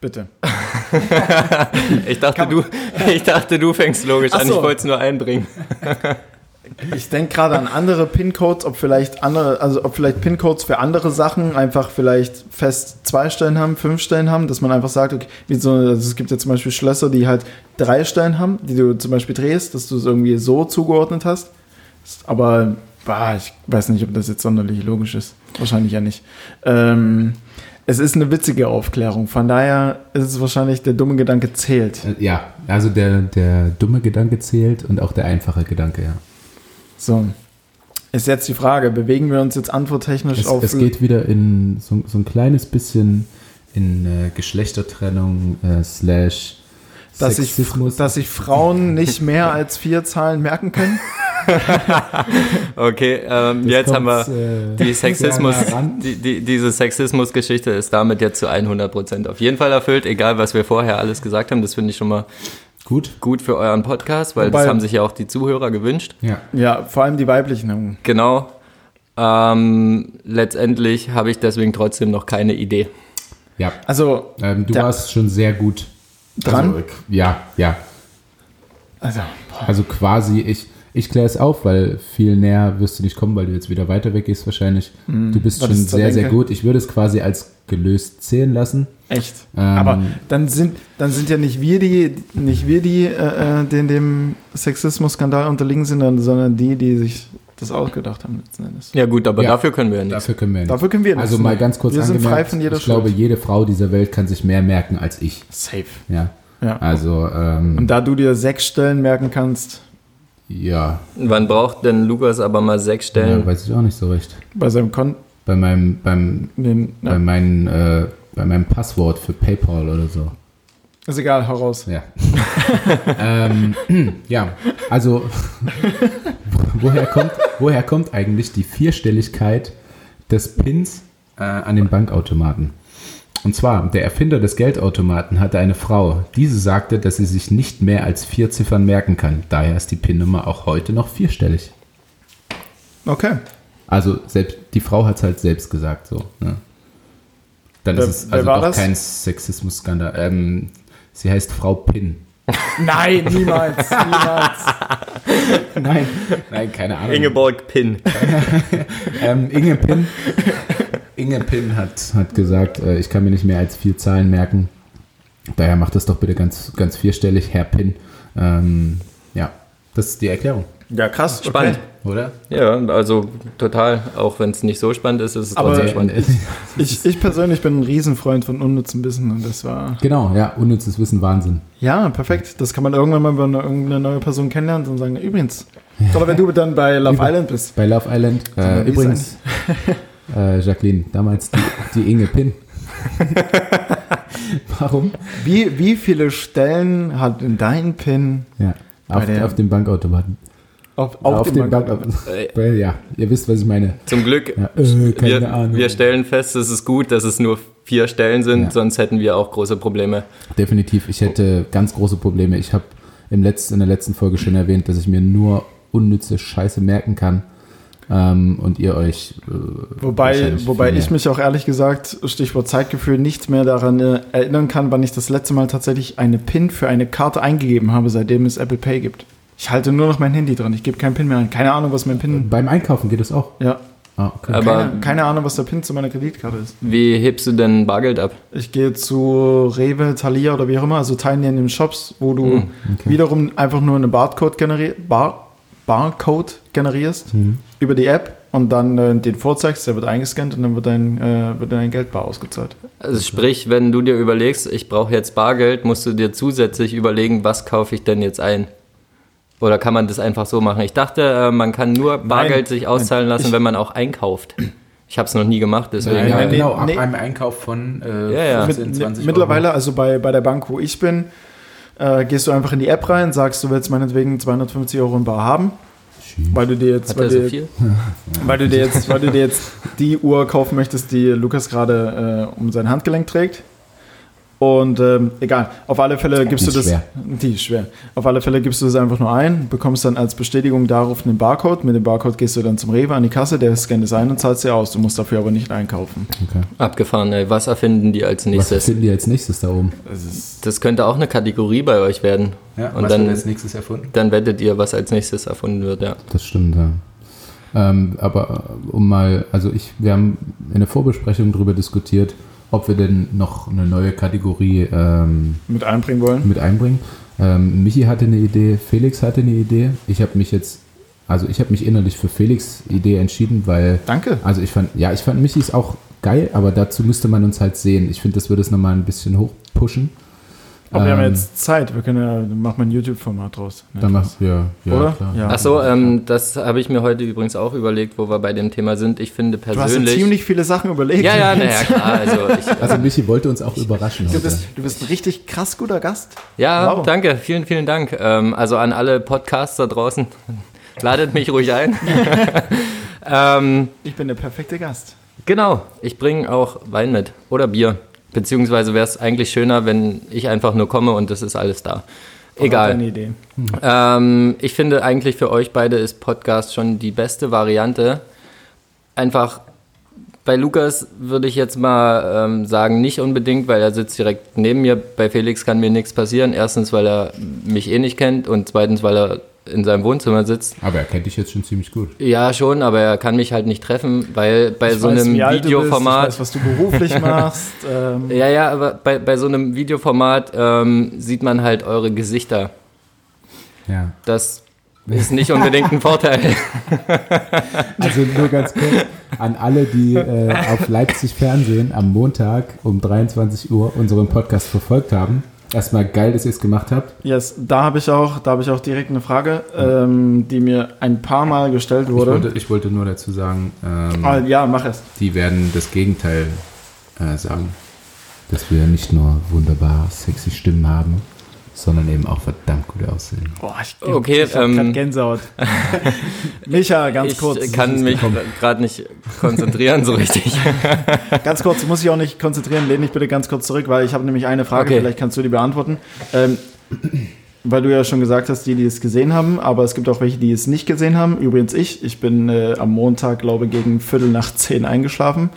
Bitte. ich, dachte, du, ich dachte, du fängst logisch so. an. Ich wollte es nur einbringen. ich denke gerade an andere PIN-Codes, ob vielleicht andere, also ob vielleicht PIN-Codes für andere Sachen einfach vielleicht fest zwei Stellen haben, fünf Stellen haben, dass man einfach sagt, okay, so, also es gibt ja zum Beispiel Schlösser, die halt drei Stellen haben, die du zum Beispiel drehst, dass du es irgendwie so zugeordnet hast. Aber bah, ich weiß nicht, ob das jetzt sonderlich logisch ist. Wahrscheinlich ja nicht. Ähm, es ist eine witzige Aufklärung. Von daher ist es wahrscheinlich, der dumme Gedanke zählt. Äh, ja, also der, der dumme Gedanke zählt und auch der einfache Gedanke, ja. So. Ist jetzt die Frage, bewegen wir uns jetzt antworttechnisch es, auf. Es geht wieder in so, so ein kleines bisschen in äh, Geschlechtertrennung äh, slash dass sich, dass sich Frauen nicht mehr als vier Zahlen merken können? okay, ähm, jetzt haben wir äh, die Sexismus, die, die, diese Sexismus-Geschichte ist damit jetzt zu 100% auf jeden Fall erfüllt, egal was wir vorher alles gesagt haben. Das finde ich schon mal gut, gut für euren Podcast, weil Wobei, das haben sich ja auch die Zuhörer gewünscht. Ja, ja vor allem die weiblichen. Genau. Ähm, letztendlich habe ich deswegen trotzdem noch keine Idee. Ja, also ähm, du warst schon sehr gut dran. Also, ja, ja. Also, also quasi ich ich kläre es auf, weil viel näher wirst du nicht kommen, weil du jetzt wieder weiter weg gehst wahrscheinlich. Mm, du bist schon sehr, sehr gut. Ich würde es quasi als gelöst zählen lassen. Echt? Ähm, Aber dann sind, dann sind ja nicht wir die, nicht wir die, äh, äh die dem Sexismus-Skandal unterliegen sind, sondern die, die sich das ausgedacht haben letzten Endes. Ja gut, aber ja, dafür können wir ja nichts. Dafür können wir ja nichts. Dafür können wir nichts. Also mal ganz kurz Wir sind frei von jeder Ich Schuld. glaube, jede Frau dieser Welt kann sich mehr merken als ich. Safe. Ja. ja. Also, ähm, Und da du dir sechs Stellen merken kannst, ja. Wann braucht denn Lukas aber mal sechs Stellen? Ja, weiß ich auch nicht so recht. Bei seinem Kon Bei meinem, beim, Den, bei, mein, äh, bei meinem Passwort für PayPal oder so. Ist egal, heraus. Ja. ähm, ja, also woher kommt, woher kommt eigentlich die Vierstelligkeit des Pins äh, an den Bankautomaten? Und zwar, der Erfinder des Geldautomaten hatte eine Frau. Diese sagte, dass sie sich nicht mehr als vier Ziffern merken kann. Daher ist die PIN-Nummer auch heute noch vierstellig. Okay. Also selbst die Frau hat es halt selbst gesagt so. Ne? Dann wer, ist es also doch das? kein Sexismus-Skandal. Ähm, sie heißt Frau Pin. Nein, niemals, niemals. nein, nein, keine Ahnung. Ingeborg Pin. ähm, Inge Pin Inge Pin hat, hat gesagt, äh, ich kann mir nicht mehr als vier Zahlen merken. Daher macht das doch bitte ganz, ganz vierstellig, Herr Pin. Ähm, ja, das ist die Erklärung. Ja, krass. Spannend. Okay. Oder? Ja, also total. Auch wenn es nicht so spannend ist, ist es Aber trotzdem spannend. Ich, ich persönlich bin ein Riesenfreund von unnützem Wissen und das war. Genau, ja, unnützes Wissen, Wahnsinn. Ja, perfekt. Das kann man irgendwann mal, wenn man irgendeine neue Person kennenlernt und sagen, übrigens. Oder wenn du dann bei Love Über- Island bist. Bei Love Island. Äh, übrigens, äh, Jacqueline, damals die, die Inge Pin. Warum? Wie, wie viele Stellen hat in dein Pin Ja, auf, der- auf dem Bankautomaten. auf, auf, dem Bank Bankautomaten. Weil, ja, ihr wisst, was ich meine. Zum Glück, Ja, äh, keine wir, Ahnung. wir stellen fest, es ist gut, dass es nur vier Stellen sind, Ja. sonst hätten wir auch große Probleme. Definitiv, ich hätte ganz große Probleme. Ich habe im letzten, in der letzten Folge schon erwähnt, dass ich mir nur unnütze Scheiße merken kann. Ähm, und ihr euch. Äh, Wobei, wobei ich mich auch ehrlich gesagt, Stichwort Zeitgefühl, nicht mehr daran äh, erinnern kann, wann ich das letzte Mal tatsächlich eine PIN für eine Karte eingegeben habe, seitdem es Apple Pay gibt. Ich halte nur noch mein Handy dran. Ich gebe keinen PIN mehr ein. Keine Ahnung, was mein PIN. Beim Einkaufen geht es auch. Ja, Ah, okay. Aber keine, keine Ahnung, was der PIN zu meiner Kreditkarte ist. wie hebst du denn Bargeld ab? Ich gehe zu Rewe, Thalia oder wie auch immer, also teilnehmenden Shops, wo du Hm, okay. wiederum einfach nur eine Barcode, generi Bar Barcode generierst Mhm. über die App und dann äh, den vorzeigst, der wird eingescannt und dann wird dein, äh, wird dein Geldbar ausgezahlt. Also sprich, wenn du dir überlegst, ich brauche jetzt Bargeld, musst du dir zusätzlich überlegen, was kaufe ich denn jetzt ein? Oder kann man das einfach so machen? Ich dachte, äh, man kann nur Bargeld sich auszahlen lassen, Ich- wenn man auch einkauft. Ich habe es noch nie gemacht, deswegen. ja, Nein, genau, ab nee. einem Einkauf von äh, Ja, ja. 15, Mit, 20 mittlerweile, also bei, bei der Bank, wo ich bin, äh, gehst du einfach in die App rein, sagst, du willst meinetwegen 250 Euro in Bar haben, weil du dir jetzt, weil so du, viel? weil du dir jetzt, weil du dir jetzt die Uhr kaufen möchtest, die Lukas gerade äh, um sein Handgelenk trägt. Und ähm, egal, auf alle Fälle gibst Die du ist das. schwer. Die ist schwer. Auf alle Fälle gibst du das einfach nur ein, bekommst dann als Bestätigung darauf einen Barcode. Mit dem Barcode gehst du dann zum Rewe an die Kasse, der scannt es ein und zahlst dir aus. Du musst dafür aber nicht einkaufen. Okay. Abgefahren, ey. Was erfinden die als Was nächstes? finden die als nächstes da oben? Das könnte auch eine Kategorie bei euch werden. Und dann, nächstes erfunden? dann wettet ihr, was als nächstes erfunden wird, ja. Das stimmt, ja. Ähm, aber äh, um mal, also ich, wir haben in der Vorbesprechung darüber diskutiert, ob wir denn noch eine neue Kategorie ähm, Mit einbringen wollen. mit einbringen. Ähm, Michi hatte eine Idee, Felix hatte eine Idee. Ich habe mich jetzt, also ich habe mich innerlich für Felix Idee entschieden, weil, Danke. also ich fand, ja, ich fand Michis auch geil, aber dazu müsste man uns halt sehen. Ich finde, das würde es nochmal ein bisschen hochpushen. Aber wir haben Ähm, jetzt Zeit. Wir können ja, dann machen wir ein YouTube-Format draus. Ne? Dann machst du ja, ja, Oder? klar. Ja. Ach so, ähm, das habe ich mir heute übrigens auch überlegt, wo wir bei dem Thema sind. Ich finde Du hast persönlich. ziemlich viele Sachen überlegt. ja, ja, naja, klar. Also ich, Also Michi wollte uns auch überraschen Du heute. bist, du bist ein richtig krass guter Gast. ja, Wow. danke, vielen, vielen Dank. Ähm, also an alle Podcasts da draußen, ladet mich ruhig ein. ähm, Ich bin der perfekte Gast. genau, ich bringe auch Wein mit oder Bier. Beziehungsweise wäre es eigentlich schöner, wenn ich einfach nur komme und das ist alles da. Egal. Deine Idee. Ähm, ich finde eigentlich für euch beide ist Podcast schon die beste Variante. Einfach bei Lukas würde ich jetzt mal ähm, sagen, nicht unbedingt, weil er sitzt direkt neben mir. Bei Felix kann mir nichts passieren. Erstens, weil er mich eh nicht kennt und zweitens, weil er in seinem Wohnzimmer sitzt. Aber er kennt dich jetzt schon ziemlich gut. Ja, schon, aber er kann mich halt nicht treffen, weil bei Ich so weiß, einem wie alt du Videoformat. Bist, ich weiß, was du beruflich machst. ähm, Ja, ja, aber bei, bei so einem Videoformat ähm, sieht man halt eure Gesichter. Ja. Das ist nicht unbedingt ein Vorteil. Also nur ganz kurz an alle, die äh, auf Leipzig Fernsehen am Montag um 23 Uhr unseren Podcast verfolgt haben. Erstmal geil, dass ihr es gemacht habt. Yes, da habe ich auch, da habe ich auch direkt eine Frage, ähm, die mir ein paar Mal gestellt Ich wurde. wollte, ich wollte nur dazu sagen, ähm, ah, ja, mach es. die werden das Gegenteil äh, sagen. Dass wir nicht nur wunderbar sexy Stimmen haben, sondern eben auch verdammt gut aussehen. Boah, ich, Okay, ich hab ähm, grad Gänsehaut. Micha, ganz ich kurz. kann mich gerade nicht konzentrieren so richtig. Ganz kurz, muss ich auch nicht konzentrieren. Lehn dich bitte ganz kurz zurück, weil ich habe nämlich eine Frage, Okay. vielleicht kannst du die beantworten. Ähm, weil du ja schon gesagt hast, die, die es gesehen haben, aber es gibt auch welche, die es nicht gesehen haben. Übrigens ich. Ich bin äh, am Montag, glaube gegen Viertel nach zehn eingeschlafen.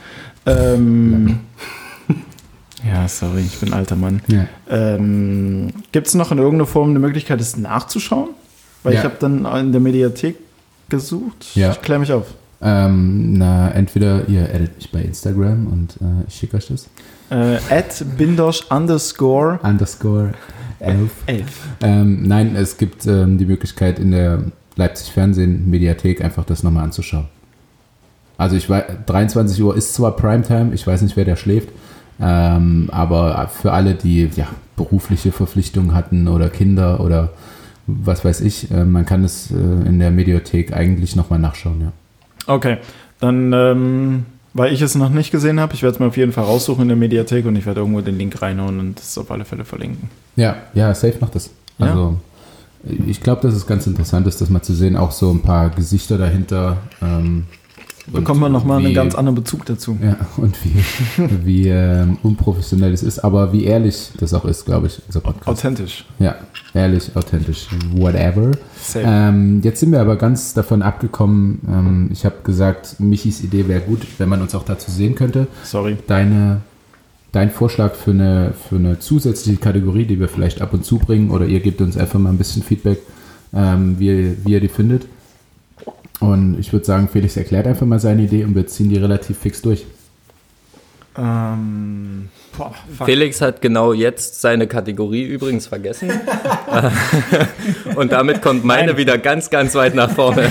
Ähm, ja, sorry, ich bin ein alter Mann. Ja. Ähm, gibt es noch in irgendeiner Form eine Möglichkeit, es nachzuschauen? Weil Ja. ich habe dann in der Mediathek gesucht. Ja. Ich kläre mich auf. Ähm, na, entweder ihr addet mich bei Instagram und äh, ich schicke euch das. Äh, at bindosh underscore underscore elf. elf. Ähm, nein, es gibt ähm, die Möglichkeit in der Leipzig Fernsehen Mediathek einfach das nochmal anzuschauen. Also ich weiß, 23 Uhr ist zwar Primetime, ich weiß nicht, wer da schläft, ähm, aber für alle, die ja, berufliche Verpflichtungen hatten oder Kinder oder was weiß ich, äh, man kann es äh, in der Mediathek eigentlich nochmal nachschauen, ja. Okay, dann, ähm, weil ich es noch nicht gesehen habe, ich werde es mir auf jeden Fall raussuchen in der Mediathek und ich werde irgendwo den Link reinhauen und das auf alle Fälle verlinken. Ja, ja, safe macht das. Ja. Also ich glaube, dass es ganz interessant ist, das mal zu sehen, auch so ein paar Gesichter dahinter. Ähm, Bekommt man nochmal einen ganz anderen Bezug dazu. Ja, und wie, wie ähm, unprofessionell es ist, aber wie ehrlich das auch ist, glaube ich, unser Podcast. Authentisch. Ja, ehrlich, authentisch, whatever. Ähm, jetzt sind wir aber ganz davon abgekommen. Ähm, ich habe gesagt, Michis Idee wäre gut, wenn man uns auch dazu sehen könnte. Sorry. Deine, dein Vorschlag für eine, für eine zusätzliche Kategorie, die wir vielleicht ab und zu bringen, oder ihr gebt uns einfach mal ein bisschen Feedback, ähm, wie, wie ihr die findet. Und ich würde sagen, Felix erklärt einfach mal seine Idee und wir ziehen die relativ fix durch. Ähm, boah. Felix hat genau jetzt seine Kategorie übrigens vergessen. und damit kommt meine Nein. wieder ganz, ganz weit nach vorne.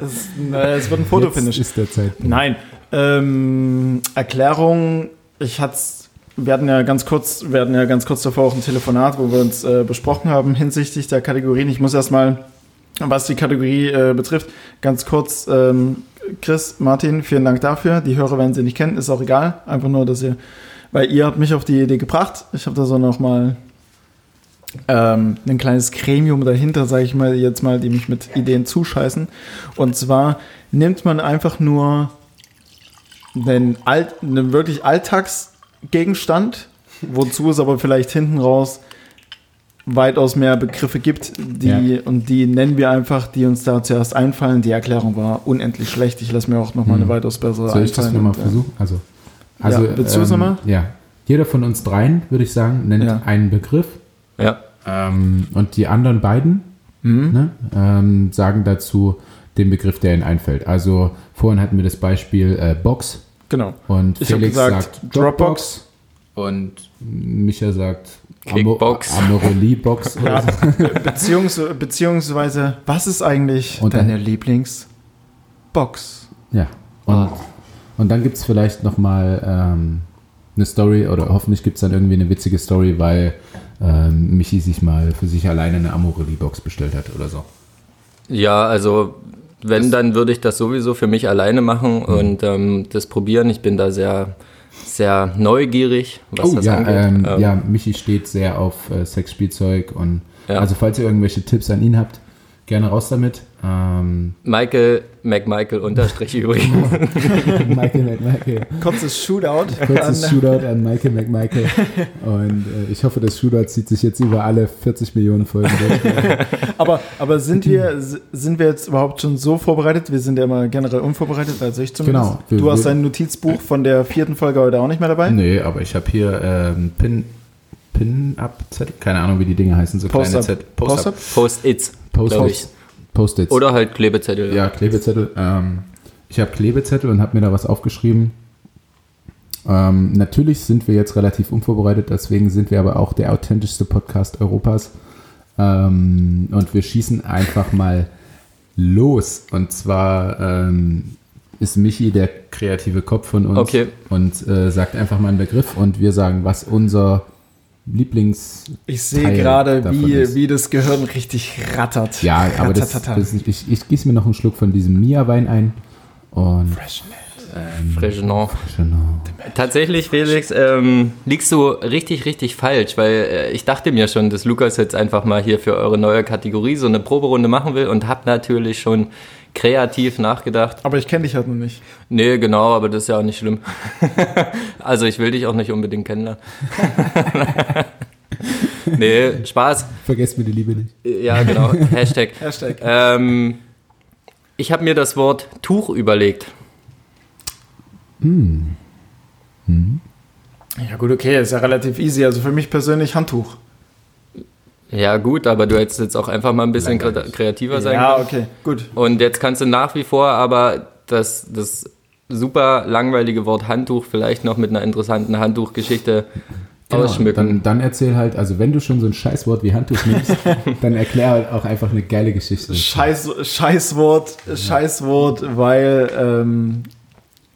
Es, wird ein Fotofinish. Jetzt ist der Zeitpunkt. Nein. Ähm, Erklärung, ich hat's, wir hatten ja ganz kurz, wir hatten ja ganz kurz davor auch ein Telefonat, wo wir uns äh, besprochen haben hinsichtlich der Kategorien. Ich muss erstmal, was die Kategorie äh, betrifft, ganz kurz, ähm, Chris, Martin, vielen Dank dafür. Die Hörer werden sie nicht kennen, ist auch egal. Einfach nur, dass ihr, weil ihr habt mich auf die Idee gebracht. Ich habe da so noch mal ähm, ein kleines Gremium dahinter, sage ich mal jetzt mal, die mich mit Ideen zuscheißen. Und zwar nimmt man einfach nur einen, Alt, einen wirklich Alltagsgegenstand, wozu es aber vielleicht hinten raus weitaus mehr Begriffe gibt, die Ja. und die nennen wir einfach, die uns da zuerst einfallen. Die Erklärung war unendlich schlecht. Ich lasse mir auch noch mal eine Hm. weitaus bessere Soll ich das einfallen. nochmal äh, versuchen? Also, also Ja, willst du es nochmal? Ja. Jeder von uns dreien, würde ich sagen, nennt Ja. einen Begriff Ja. ähm, und die anderen beiden Mhm. ne, ähm, sagen dazu den Begriff, der ihnen einfällt. Also vorhin hatten wir das Beispiel äh, Box Genau. und Ich Felix gesagt, sagt Dropbox. und Micha sagt Kickbox. Amorelie-Box. Ja, beziehungs beziehungsweise, was ist eigentlich Und deine dann- Lieblingsbox? Ja. Und, und dann gibt es vielleicht nochmal ähm, eine Story oder hoffentlich gibt es dann irgendwie eine witzige Story, weil ähm, Michi sich mal für sich alleine eine Amorelie-Box bestellt hat oder so. Ja, also wenn, dann würde ich das sowieso für mich alleine machen und ähm, das probieren. Ich bin da sehr, sehr neugierig, was das Oh, ja, angeht. ähm, Ähm, ja, Michi steht sehr auf äh, Sexspielzeug und Ja. also falls ihr irgendwelche Tipps an ihn habt, gerne raus damit. Ähm, Michael McMichael unterstrich übrigens. Michael McMichael. Kurzes Shootout. Kurzes An- Shootout an Michael McMichael. Und äh, ich hoffe, das Shootout zieht sich jetzt über alle 40 Millionen Folgen durch. aber aber sind, wir, sind wir jetzt überhaupt schon so vorbereitet? Wir sind ja immer generell unvorbereitet, also ich zumindest. Genau. Wir- Du hast wir- dein Notizbuch von der vierten Folge heute auch nicht mehr dabei? Nee, aber ich habe hier ähm, Pin, Pin-Up-Zettel, keine Ahnung, wie die Dinge heißen, so kleine Post-up. Zettel. Post-up? Post-its. Post-its. Post-its. Oder halt Klebezettel. Ja, Klebezettel. Ähm, ich habe Klebezettel und habe mir da was aufgeschrieben. Ähm, natürlich sind wir jetzt relativ unvorbereitet, deswegen sind wir aber auch der authentischste Podcast Europas. Ähm, und wir schießen einfach mal los. Und zwar ähm, ist Michi der kreative Kopf von uns Okay. und äh, sagt einfach mal einen Begriff und wir sagen, was unser Lieblings. Ich sehe gerade, wie, ist. wie das Gehirn richtig rattert. Ja, aber das, das ich, ich gieße mir noch einen Schluck von diesem Mia-Wein ein. Und Freshenant. Genau. Tatsächlich, Felix, ähm, liegst du richtig, richtig falsch, weil äh, ich dachte mir schon, dass Lukas jetzt einfach mal hier für eure neue Kategorie so eine Proberunde machen will und hab natürlich schon kreativ nachgedacht. Aber ich kenne dich halt noch nicht. Nee, genau, aber das ist ja auch nicht schlimm. also ich will dich auch nicht unbedingt kennenlernen. nee, Spaß. Vergesst mir die Liebe nicht. Ja, genau. Hashtag. Hashtag. Ähm, ich habe mir das Wort Tuch überlegt. Ja gut, okay, ist ja relativ easy. Also für mich persönlich Handtuch. Ja, gut, aber du hättest jetzt auch einfach mal ein bisschen Langweilig. kreativer sein Ja, können. okay, gut. Und jetzt kannst du nach wie vor aber das, das super langweilige Wort Handtuch vielleicht noch mit einer interessanten Handtuchgeschichte ausschmücken. Genau, Dann, dann erzähl halt, also wenn du schon so ein Scheißwort wie Handtuch nimmst, dann erklär halt auch einfach eine geile Geschichte. Scheiß, Scheißwort, Scheißwort, weil ähm,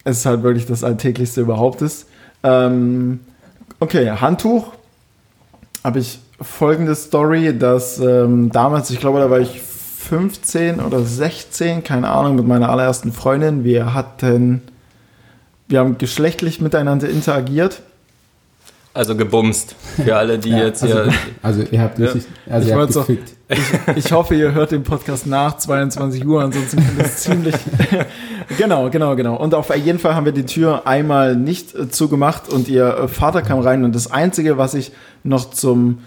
es halt wirklich das Alltäglichste überhaupt ist. Ähm, okay, Handtuch habe ich folgende Story, dass ähm, damals, ich glaube, da war ich 15 oder 16, keine Ahnung, mit meiner allerersten Freundin. Wir hatten, wir haben geschlechtlich miteinander interagiert. Also gebumst. Für alle, die Ja, jetzt Also, hier. also ihr habt Ja. richtig, also Ich ihr habt gefickt. Ich, ich hoffe, ihr hört den Podcast nach 22 Uhr, ansonsten könnte es ziemlich. genau, genau, genau. Und auf jeden Fall haben wir die Tür einmal nicht äh, zugemacht und ihr äh, Vater kam rein und das Einzige, was ich noch zum.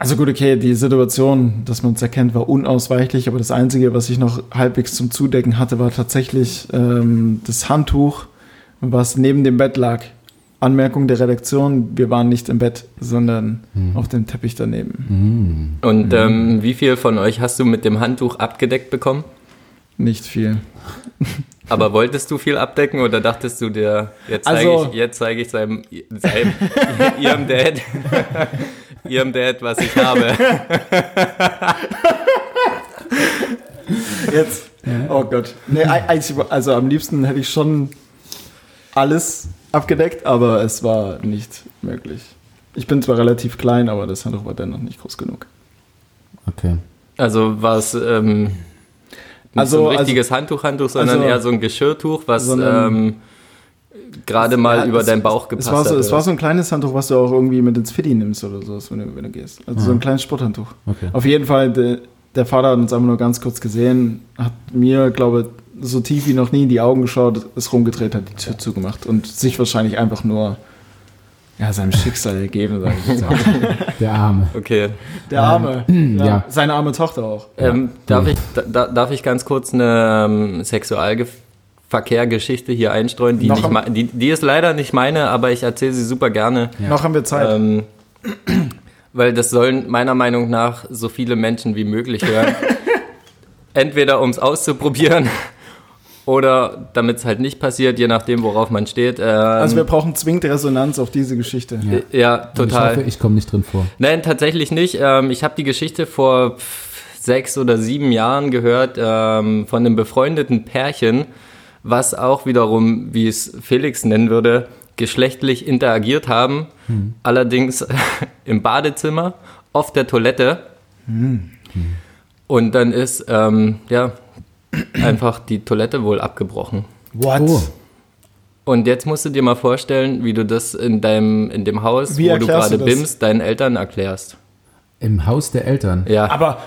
Also gut, okay, die Situation, dass man es erkennt, war unausweichlich, aber das Einzige, was ich noch halbwegs zum Zudecken hatte, war tatsächlich ähm, das Handtuch, was neben dem Bett lag. Anmerkung der Redaktion, wir waren nicht im Bett, sondern auf dem Teppich daneben. Mm. Und ähm, wie viel von euch hast du mit dem Handtuch abgedeckt bekommen? Nicht viel. Aber wolltest du viel abdecken oder dachtest du dir, jetzt zeige Also- ich, jetzt zeige ich seinem, seinem ihrem Dad, ihrem Dad, was ich habe. Jetzt. Oh Gott. Nee, ei- eigentlich, also am liebsten hätte ich schon alles abgedeckt, aber es war nicht möglich. Ich bin zwar relativ klein, aber das Handtuch war dennoch nicht groß genug. Okay. Also war es ähm, nicht Also- so ein richtiges Handtuch, Handtuch, sondern also- eher so ein Geschirrtuch, was Sondern- ähm, gerade mal Ja, über es- deinen Bauch gepasst Es war, so, hat. es war so ein kleines Handtuch, was du auch irgendwie mit ins Fitti nimmst oder so, wenn du, wenn du gehst. Also so ein kleines Sporthandtuch. Okay. Auf jeden Fall, de, der Vater hat uns einfach nur ganz kurz gesehen, hat mir, glaube so tief wie noch nie in die Augen geschaut, ist rumgedreht, hat die Tür zugemacht und sich wahrscheinlich einfach nur ja, seinem Schicksal ergeben, sag ich jetzt mal. Der Arme. okay. Der Arme. ja. ja. Seine arme Tochter auch. Ähm, darf, ich, da, darf ich ganz kurz eine ähm, Sexualverkehrgeschichte hier einstreuen? Die, nicht mei- die, die ist leider nicht meine, aber ich erzähle sie super gerne. Ja. Noch haben wir Zeit. Ähm, weil das sollen meiner Meinung nach so viele Menschen wie möglich hören. Entweder um es auszuprobieren oder damit es halt nicht passiert, je nachdem, worauf man steht. Ähm, also wir brauchen zwingend Resonanz auf diese Geschichte. Ja. ja, Und Ich total. hoffe, ich komme nicht drin vor. Nein, tatsächlich nicht. Ähm, ich habe die Geschichte vor sechs oder sieben Jahren gehört ähm, von einem befreundeten Pärchen, was auch wiederum, wie es Felix nennen würde, geschlechtlich interagiert haben. Allerdings im Badezimmer, auf der Toilette. Und dann ist ähm, ja einfach die Toilette wohl abgebrochen. What? Oh. Und jetzt musst du dir mal vorstellen, wie du das in deinem in dem Haus, Wie wo du gerade bimmst, deinen Eltern erklärst. Im Haus der Eltern. Ja. Aber,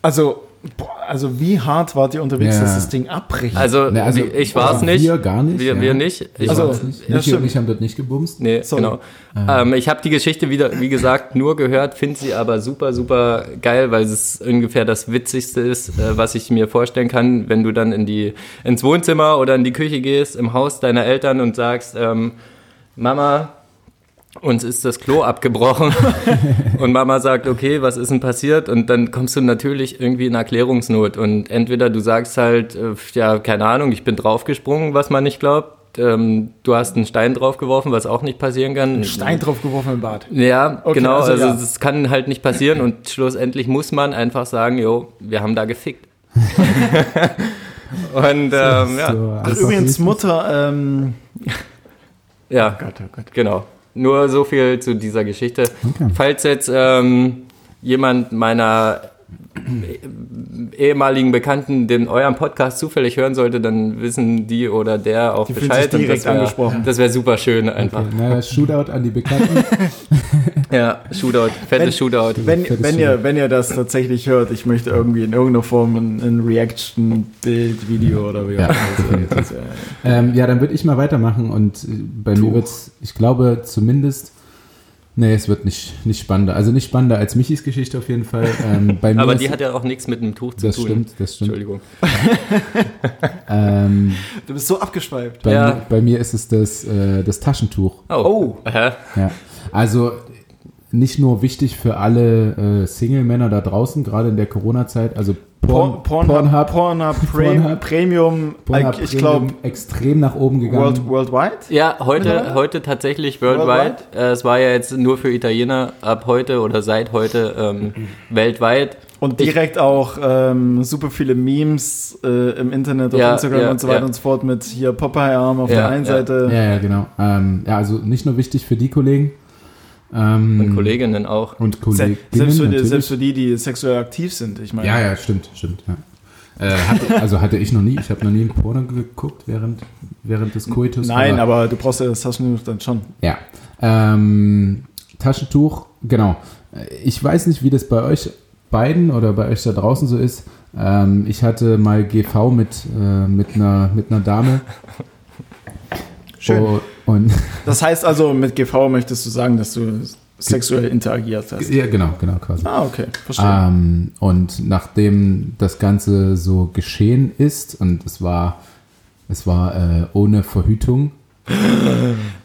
also, boah, also wie hart wart ihr unterwegs, Ja. dass das Ding abbricht? Also, Ne, also, wie- ich war es wir nicht. gar nicht, Wir, ja. wir nicht. Ich Also, war's- nicht. ja, Michi und ich haben dort nicht gebumst. nee, sorry. genau. Ähm, ich habe die Geschichte wieder, wie gesagt, nur gehört, finde sie aber super, super geil, weil es ungefähr das Witzigste ist, äh, was ich mir vorstellen kann, wenn du dann in die, ins Wohnzimmer oder in die Küche gehst, im Haus deiner Eltern und sagst, ähm, Mama, uns ist das Klo abgebrochen. und Mama sagt, okay, was ist denn passiert? Und dann kommst du natürlich irgendwie in Erklärungsnot. Und entweder du sagst halt, äh, ja, keine Ahnung, ich bin draufgesprungen, was man nicht glaubt. Ähm, du hast einen Stein draufgeworfen, was auch nicht passieren kann. Stein draufgeworfen im Bad. Ja, Okay, genau. also Also, ja. das kann halt nicht passieren. Und schlussendlich muss man einfach sagen, jo, wir haben da gefickt. und ähm, ja, So, übrigens. Mutter, ähm, ja. Gott, oh Gott. Genau. Nur so viel zu dieser Geschichte. Okay. Falls jetzt ähm, jemand meiner ehemaligen Bekannten den euren Podcast zufällig hören sollte, dann wissen die oder der auch Die Bescheid. sich direkt das wär- angesprochen. Das wäre super schön einfach. Okay, na, Shootout an die Bekannten. Ja, Shootout, fettes Wenn- Shootout. Wenn, Fettes wenn, ihr, wenn ihr das tatsächlich hört, ich möchte irgendwie in irgendeiner Form ein, ein Reaction, Bild, Video oder wie auch Ja, immer. definitiv. das, äh, ähm, ja, dann würde ich mal weitermachen und äh, bei mir Tuch. wird es, ich glaube zumindest, nee, es wird nicht, nicht spannender. Also nicht spannender als Michis Geschichte auf jeden Fall. Ähm, bei mir Aber ist- die hat ja auch nichts mit einem Tuch zu das tun. stimmt, das stimmt. Entschuldigung. Ähm, Du bist so abgeschweift. bei, Ja. mir, bei mir ist es das, äh, das Taschentuch. Oh. Oh. Ja. Also nicht nur wichtig für alle äh, Single-Männer da draußen, gerade in der Corona-Zeit, also Porn, Porn, Pornhub, Pornhub, Pornhub Premium, Pornhub ich glaube extrem nach oben gegangen. World, worldwide? Ja, heute, ja. heute tatsächlich worldwide. worldwide. Äh, es war ja jetzt nur für Italiener ab heute oder seit heute ähm, weltweit. Und direkt ich, auch ähm, super viele Memes äh, im Internet, auf ja, Instagram ja, und so weiter ja. und so fort mit hier Popeye-Arm auf der einen Seite. Ja, ja, genau. Ähm, ja, also nicht nur wichtig für die Kollegen, ähm, und Kolleginnen auch. Und Kolleginnen, selbst, für die, selbst für die, die sexuell aktiv sind, ich meine. Ja, ja, stimmt, stimmt. Ja. Äh, hatte, also hatte ich noch nie, ich habe noch nie ein Porno geguckt während, während des Koitus. Nein, aber, aber du brauchst ja das Taschentuch dann schon. Ja. Ähm, Taschentuch, genau. Ich weiß nicht, wie das bei euch beiden oder bei euch da draußen so ist. Ähm, ich hatte mal GV mit, äh, mit, einer, mit einer Dame. Schön. Oh, und das heißt also, mit GV möchtest du sagen, dass du sexuell interagiert hast? Ja, genau, genau, quasi. Ah, okay, verstehe. Ähm, und nachdem das Ganze so geschehen ist und es war, es war äh, ohne Verhütung,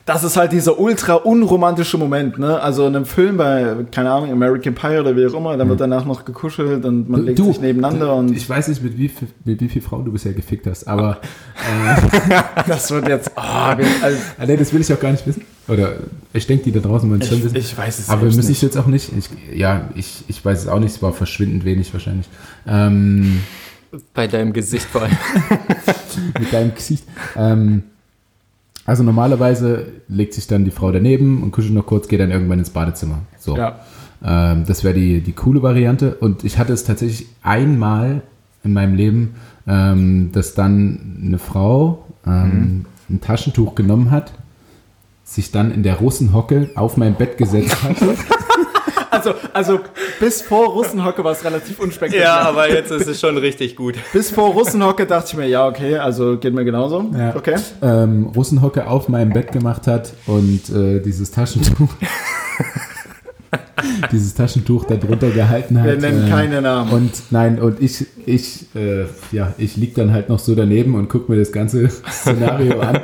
das ist halt dieser ultra unromantische Moment, ne? Also in einem Film bei, keine Ahnung, American Pie oder wie auch immer, dann wird danach noch gekuschelt und man legt du, sich nebeneinander und. Ich weiß nicht, mit wie, mit wie viel Frauen du bisher gefickt hast, aber. Äh, das wird jetzt. Oh, also, ah, nee, das will ich auch gar nicht wissen. Oder ich denke, die da draußen wollen es schon wissen. Ich weiß es Aber wir müssen es jetzt auch nicht. Ich, ja, ich, ich weiß es auch nicht. Es war verschwindend wenig wahrscheinlich. Ähm, bei deinem Gesicht vor allem. mit deinem Gesicht. Ähm, also normalerweise legt sich dann die Frau daneben und kuschelt noch kurz, geht dann irgendwann ins Badezimmer. So. Ja. Ähm, das wäre die, die coole Variante. Und ich hatte es tatsächlich einmal in meinem Leben, ähm, dass dann eine Frau ähm, mhm. ein Taschentuch genommen hat, sich dann in der Russenhocke auf mein Bett gesetzt hat Also, also bis vor Russenhocke war es relativ unspektakulär. Ja, aber jetzt ist es schon richtig gut. Bis vor Russenhocke dachte ich mir, ja, okay, also geht mir genauso. Ja. Okay. Ähm, Russenhocke auf meinem Bett gemacht hat und äh, dieses Taschentuch dieses Taschentuch da drunter gehalten hat. Wir nennen äh, keine Namen. Und nein, und ich, ich, äh, ja, ich lieg dann halt noch so daneben und gucke mir das ganze Szenario an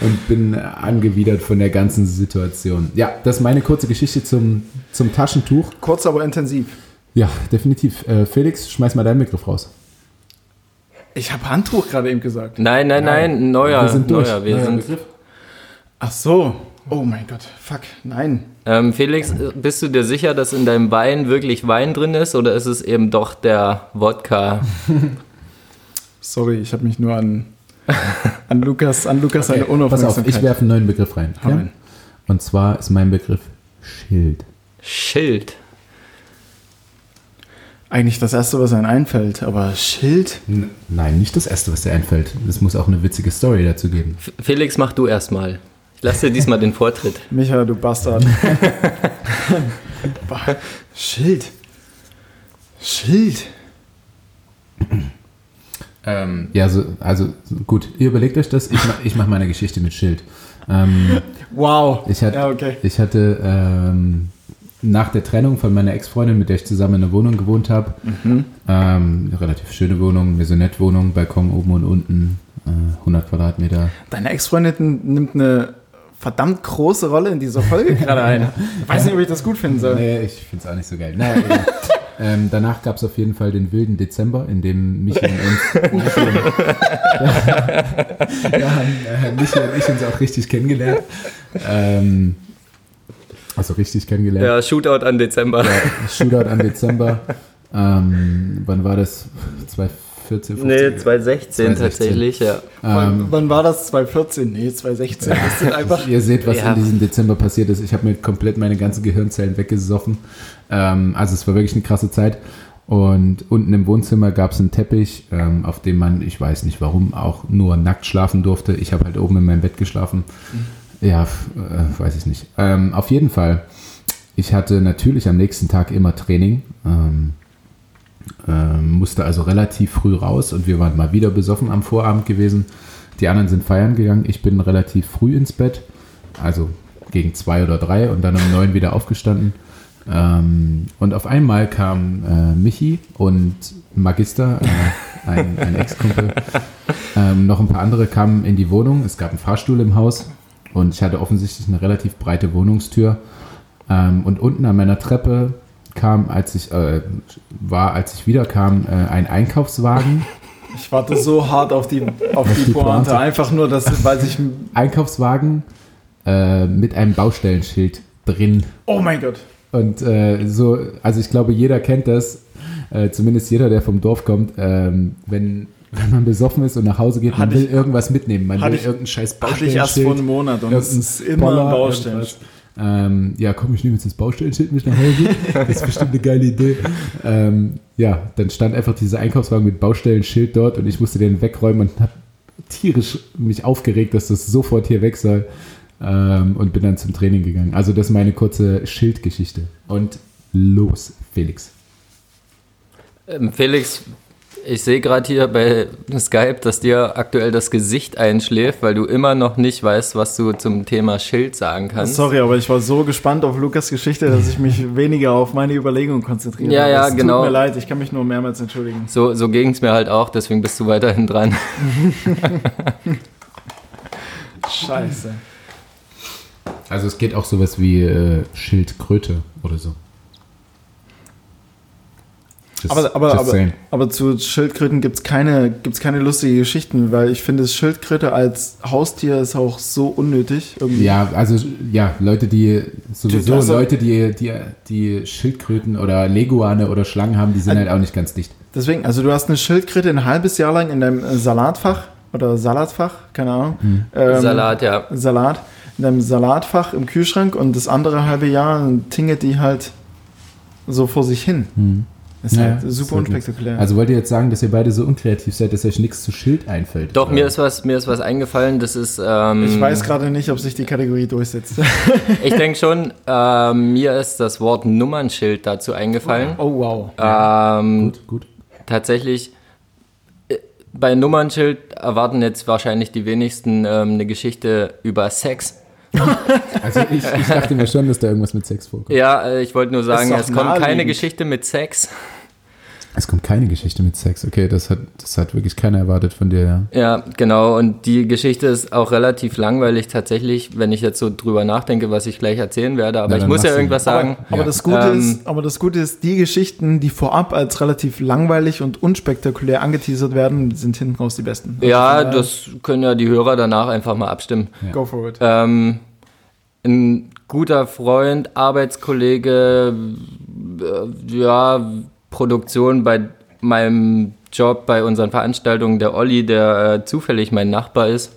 und bin angewidert von der ganzen Situation. Ja, das ist meine kurze Geschichte zum, zum Taschentuch. Kurz, aber intensiv. Ja, definitiv. Äh, Felix, schmeiß mal deinen Begriff raus. Ich habe Handtuch gerade eben gesagt. Nein, nein, nein, neuer. Wir sind durch. Neuer, wir neuer sind Begriff. Ach so. Oh mein Gott, fuck, nein. Ähm, Felix, bist du dir sicher, dass in deinem Wein wirklich Wein drin ist oder ist es eben doch der Wodka? Sorry, ich habe mich nur an, an Lukas, an Lukas okay, eine Unaufmerksamkeit. Pass auf, ich werfe einen neuen Begriff rein. Ja? Und zwar ist mein Begriff Schild. Schild. Eigentlich das Erste, was einem einfällt, aber Schild? N nein, nicht das Erste, was dir einfällt. Es muss auch eine witzige Story dazu geben. Felix, mach du erstmal. Ich lasse dir diesmal den Vortritt. Micha, du Bastard. Schild. Schild. Ähm, ja, so, also gut, ihr überlegt euch das. Ich, ich mache meine Geschichte mit Schild. Ähm, wow. Ich, hat, ja, okay. ich hatte ähm, nach der Trennung von meiner Ex-Freundin, mit der ich zusammen in einer Wohnung gewohnt habe, mhm. Ähm, eine relativ schöne Wohnung, Maisonette-Wohnung, Balkon oben und unten, äh, 100 Quadratmeter. Deine Ex-Freundin nimmt eine verdammt große Rolle in dieser Folge gerade ein. Ich weiß nicht, ob ich das gut finden soll. Nee, ich finde es auch nicht so geil. Naja, ähm, danach gab es auf jeden Fall den wilden Dezember, in dem Michi und uns, und, ja, haben äh, Michi und ich uns auch richtig kennengelernt. Ähm, also richtig kennengelernt. Ja, Shootout an Dezember. Ja, Shootout an Dezember. Ähm, wann war das? 2014? 2014, 15? Nee, 2016, 2016. tatsächlich, ja. Ähm, wann, war das? 2014? Nee, 2016. Das sind einfach Ihr seht, was ja. in diesem Dezember passiert ist. Ich habe mir komplett meine ganzen Gehirnzellen weggesoffen. Ähm, also es war wirklich eine krasse Zeit. Und unten im Wohnzimmer gab es einen Teppich, ähm, auf dem man, ich weiß nicht warum, auch nur nackt schlafen durfte. Ich habe halt oben in meinem Bett geschlafen. Mhm. Ja, äh, weiß ich nicht. Ähm, auf jeden Fall, ich hatte natürlich am nächsten Tag immer Training. Ähm, ähm, musste also relativ früh raus und wir waren mal wieder besoffen am Vorabend gewesen. Die anderen sind feiern gegangen. Ich bin relativ früh ins Bett, also gegen zwei oder drei und dann um neun wieder aufgestanden. Ähm, und auf einmal kam äh, Michi und Magister, äh, ein, ein Ex-Kumpel, ähm, noch ein paar andere kamen in die Wohnung. Es gab einen Fahrstuhl im Haus und ich hatte offensichtlich eine relativ breite Wohnungstür. Ähm, und unten an meiner Treppe kam, als ich äh, war, als ich wiederkam, äh, ein Einkaufswagen. Ich warte so hart auf die, auf die, die Pointe. Pointe. Einfach nur, dass, weil sich. Einkaufswagen äh, mit einem Baustellenschild drin. Oh mein Gott. Und äh, so, also ich glaube, jeder kennt das, äh, zumindest jeder, der vom Dorf kommt, ähm, wenn, wenn man besoffen ist und nach Hause geht, man will ich, irgendwas mitnehmen. Man will ich, irgendeinen scheiß Baustellenschild. Hatte ich erst vor einem Monat und es ist immer ein Baustellenschild. Ähm, ja, komm, ich nehme jetzt das Baustellenschild mit nach Hause. Das ist bestimmt eine geile Idee. Ähm, ja, dann stand einfach dieser Einkaufswagen mit Baustellenschild dort und ich musste den wegräumen und habe tierisch mich aufgeregt, dass das sofort hier weg soll ähm, und bin dann zum Training gegangen. Also das ist meine kurze Schildgeschichte. Und los, Felix. Ähm, Felix, ich sehe gerade hier bei Skype, dass dir aktuell das Gesicht einschläft, weil du immer noch nicht weißt, was du zum Thema Schild sagen kannst. Sorry, aber ich war so gespannt auf Lukas Geschichte, dass ich mich weniger auf meine Überlegungen konzentriere. Ja, ja, es genau. Tut mir leid, ich kann mich nur mehrmals entschuldigen. So, so ging es mir halt auch, deswegen bist du weiterhin dran. Scheiße. Also es geht auch sowas wie äh, Schildkröte oder so. Just, aber, aber, aber, aber, zu Schildkröten gibt es keine, gibt's keine lustige Geschichten, weil ich finde, Schildkröte als Haustier ist auch so unnötig. Irgendwie. Ja, also ja, Leute, die sowieso also, Leute, die, die, die Schildkröten oder Leguane oder Schlangen haben, die sind also, halt auch nicht ganz dicht. Deswegen, also du hast eine Schildkröte ein halbes Jahr lang in deinem Salatfach oder Salatfach, keine Ahnung. Hm. Ähm, Salat, ja. Salat in einem Salatfach im Kühlschrank und das andere halbe Jahr tingelt die halt so vor sich hin. Hm. Das ist ja, halt super unspektakulär. Also wollt ihr jetzt sagen, dass ihr beide so unkreativ seid, dass euch nichts zu Schild einfällt? Doch, mir ist, was, mir ist was eingefallen, das ist... Ähm, ich weiß gerade nicht, ob sich die Kategorie durchsetzt. ich denke schon, äh, mir ist das Wort Nummernschild dazu eingefallen. Oh, wow. Ähm, gut, gut. Tatsächlich, äh, bei Nummernschild erwarten jetzt wahrscheinlich die wenigsten ähm, eine Geschichte über Sex. also ich, ich, dachte mir schon, dass da irgendwas mit Sex vorkommt. Ja, äh, ich wollte nur sagen, es kommt keine Geschichte mit Sex. Es kommt keine Geschichte mit Sex. Okay, das hat, das hat wirklich keiner erwartet von dir. Ja. ja, genau. Und die Geschichte ist auch relativ langweilig tatsächlich, wenn ich jetzt so drüber nachdenke, was ich gleich erzählen werde. Aber ja, ich muss ja irgendwas sagen. Aber, aber ja. das Gute ähm, ist, aber das Gute ist, die Geschichten, die vorab als relativ langweilig und unspektakulär angeteasert werden, sind hinten raus die besten. Also ja, das können ja die Hörer danach einfach mal abstimmen. Go for it. Ähm, ein guter Freund, Arbeitskollege, äh, ja Produktion bei meinem Job, bei unseren Veranstaltungen, der Olli, der äh, zufällig mein Nachbar ist.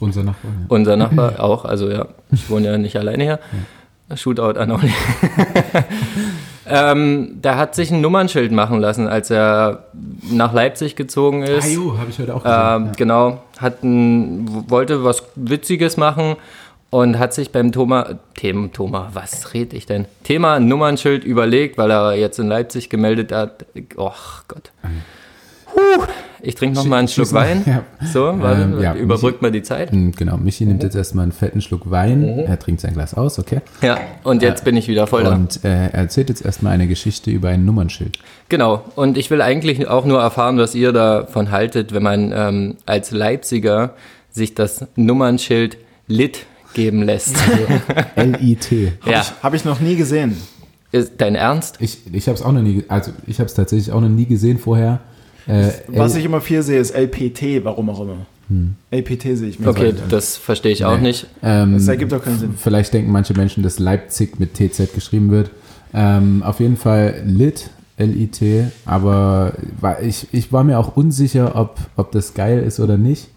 Unser Nachbar. Ja. Unser Nachbar auch, also ja, ich wohne ja nicht alleine hier. Ja. Shootout an Olli. ähm, der hat sich ein Nummernschild machen lassen, als er nach Leipzig gezogen ist. Ah, habe ich heute auch gesehen. Ähm, ja. Genau, hat ein, wollte was Witziges machen und hat sich beim Thoma, Thema, Thoma, was rede ich denn? Thema Nummernschild überlegt, weil er jetzt in Leipzig gemeldet hat. Och Gott. Puh, ich trinke noch mal einen Schluck Wein. Ja. So, warte, ähm, ja, überbrückt Michi, mal die Zeit. Hm, genau, Michi nimmt jetzt erstmal einen fetten Schluck Wein. Mhm. Er trinkt sein Glas aus, okay? Ja, und jetzt äh, bin ich wieder voll da. Und äh, er erzählt jetzt erstmal eine Geschichte über ein Nummernschild. Genau, und ich will eigentlich auch nur erfahren, was ihr davon haltet, wenn man ähm, als Leipziger sich das Nummernschild Lit geben lässt. Also L-I-T. Habe ja. ich, hab ich noch nie gesehen. Ist dein Ernst? Ich, ich habe es auch noch nie, also ich habe es tatsächlich auch noch nie gesehen vorher. Äh, Was ich immer viel sehe, ist LPT, warum auch immer. Hm. LPT sehe ich mir. Okay, das verstehe ich nee. auch nicht. Ähm, das ergibt auch keinen Sinn. Vielleicht denken manche Menschen, dass Leipzig mit TZ geschrieben wird. Ähm, auf jeden Fall Lit, L-I-T, aber war, ich, ich war mir auch unsicher, ob, ob das geil ist oder nicht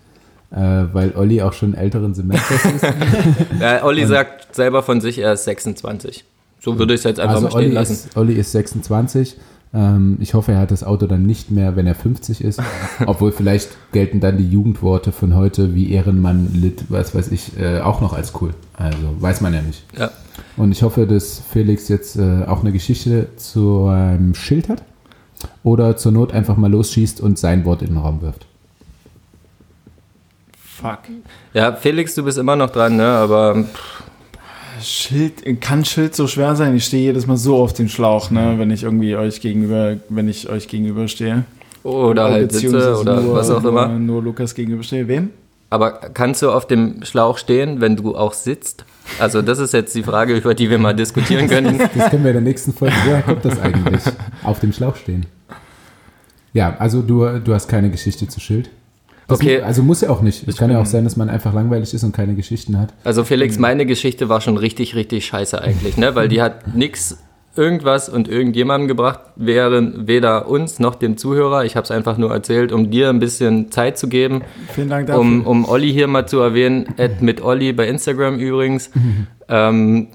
weil Olli auch schon älteren Semesters ist. ja, Olli und sagt selber von sich, er ist 26. So würde ich es jetzt einfach also mal stehen Olli lassen. Ist, Olli ist 26. Ähm, ich hoffe, er hat das Auto dann nicht mehr, wenn er 50 ist. Obwohl vielleicht gelten dann die Jugendworte von heute wie Ehrenmann, Lit, was weiß ich, äh, auch noch als cool. Also weiß man ja nicht. Ja. Und ich hoffe, dass Felix jetzt äh, auch eine Geschichte zu einem Schild hat. Oder zur Not einfach mal losschießt und sein Wort in den Raum wirft. Fuck. Ja, Felix, du bist immer noch dran, ne? Aber. Schild, kann Schild so schwer sein? Ich stehe jedes Mal so auf den Schlauch, ne, wenn ich irgendwie euch gegenüber, wenn ich euch gegenüberstehe. Oder halt sitze oder was auch immer. Nur Lukas gegenüberstehe. Wem? aber kannst du auf dem Schlauch stehen, wenn du auch sitzt? Also das ist jetzt die Frage, über die wir mal diskutieren können. Das können wir in der nächsten Folge. Woher kommt das eigentlich? Auf dem Schlauch stehen. Ja, also du, du hast keine Geschichte zu Schild. Das Okay. mu- Also muss ja auch nicht. Es kann ja auch sein, dass man einfach langweilig ist und keine Geschichten hat. Also Felix, meine Geschichte war schon richtig, richtig scheiße eigentlich, ne? Weil die hat nix, irgendwas und irgendjemandem gebracht, während weder uns noch dem Zuhörer. Ich habe es einfach nur erzählt, um dir ein bisschen Zeit zu geben, Vielen Dank dafür. um, um Olli hier mal zu erwähnen. Mit Olli bei Instagram übrigens. ähm,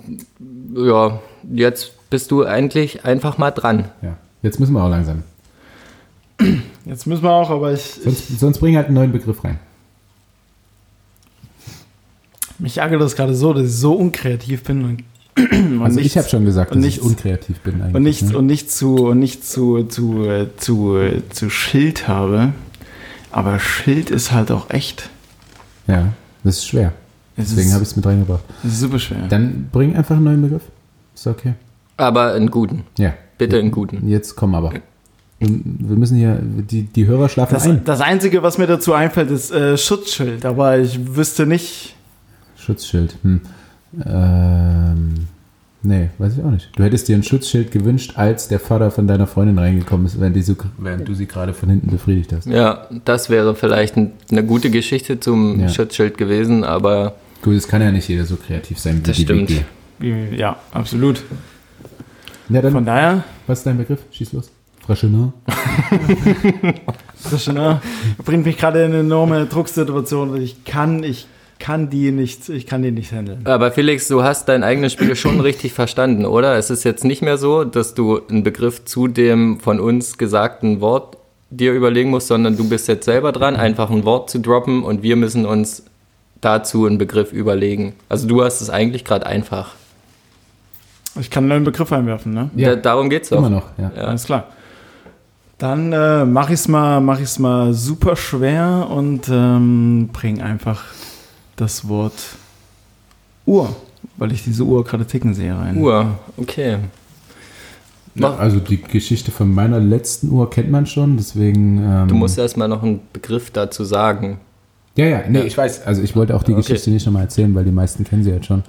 ja, jetzt bist du eigentlich einfach mal dran. Ja. Jetzt müssen wir auch langsam. Jetzt müssen wir auch, aber ich, ich Sonst, sonst bring halt einen neuen Begriff rein. mich ärgert das gerade so, dass ich so unkreativ bin und, und Also ich nichts- habe schon gesagt, dass nichts- ich unkreativ bin eigentlich. und nichts ne? und nicht zu und nicht zu zu äh, zu äh, zu Schild habe. Aber Schild ist halt auch echt. Ja, das ist schwer. Es Deswegen habe ich es mit reingebracht. Das ist super schwer. Dann bring einfach einen neuen Begriff. Ist okay. Aber einen guten. Ja. Bitte einen guten. Jetzt komm aber. Wir wir müssen hier, die, die Hörer schlafen Das, ein. das Einzige, was mir dazu einfällt, ist äh, Schutzschild. Aber ich wüsste nicht. Schutzschild. Hm. Ähm, nee, weiß ich auch nicht. Du hättest dir ein Schutzschild gewünscht, als der Vater von deiner Freundin reingekommen ist, während, die so, während du sie gerade von hinten befriedigt hast. Ja, das wäre vielleicht ein, eine gute Geschichte zum Ja. Schutzschild gewesen, aber Gut, es kann ja nicht jeder so kreativ sein wie Das die stimmt. WG. Ja, absolut. Ja, dann, Von daher, was ist dein Begriff? Schieß los. Frische, ne? Bringt mich gerade in eine enorme Drucksituation. Ich kann, ich kann die nicht, ich kann die nicht handeln. Aber Felix, du hast dein eigenes Spiel schon richtig verstanden, oder? Es ist jetzt nicht mehr so, dass du einen Begriff zu dem von uns gesagten Wort dir überlegen musst, sondern du bist jetzt selber dran, einfach ein Wort zu droppen und wir müssen uns dazu einen Begriff überlegen. Also du hast es eigentlich gerade einfach. Ich kann einen neuen Begriff einwerfen, ne? Ja. Da, darum geht's doch. Immer noch, ja. Ja. Alles klar. Dann äh, mache ich es mal, mach ich's mal super schwer und ähm, bring einfach das Wort Uhr, weil ich diese Uhr gerade ticken sehe rein. Uhr, okay. Ja, Also die Geschichte von meiner letzten Uhr kennt man schon, deswegen. Ähm, Du musst erstmal noch einen Begriff dazu sagen. Ja, ja, nee, ich weiß. Also ich wollte auch die Okay. Geschichte nicht nochmal erzählen, weil die meisten kennen sie jetzt schon.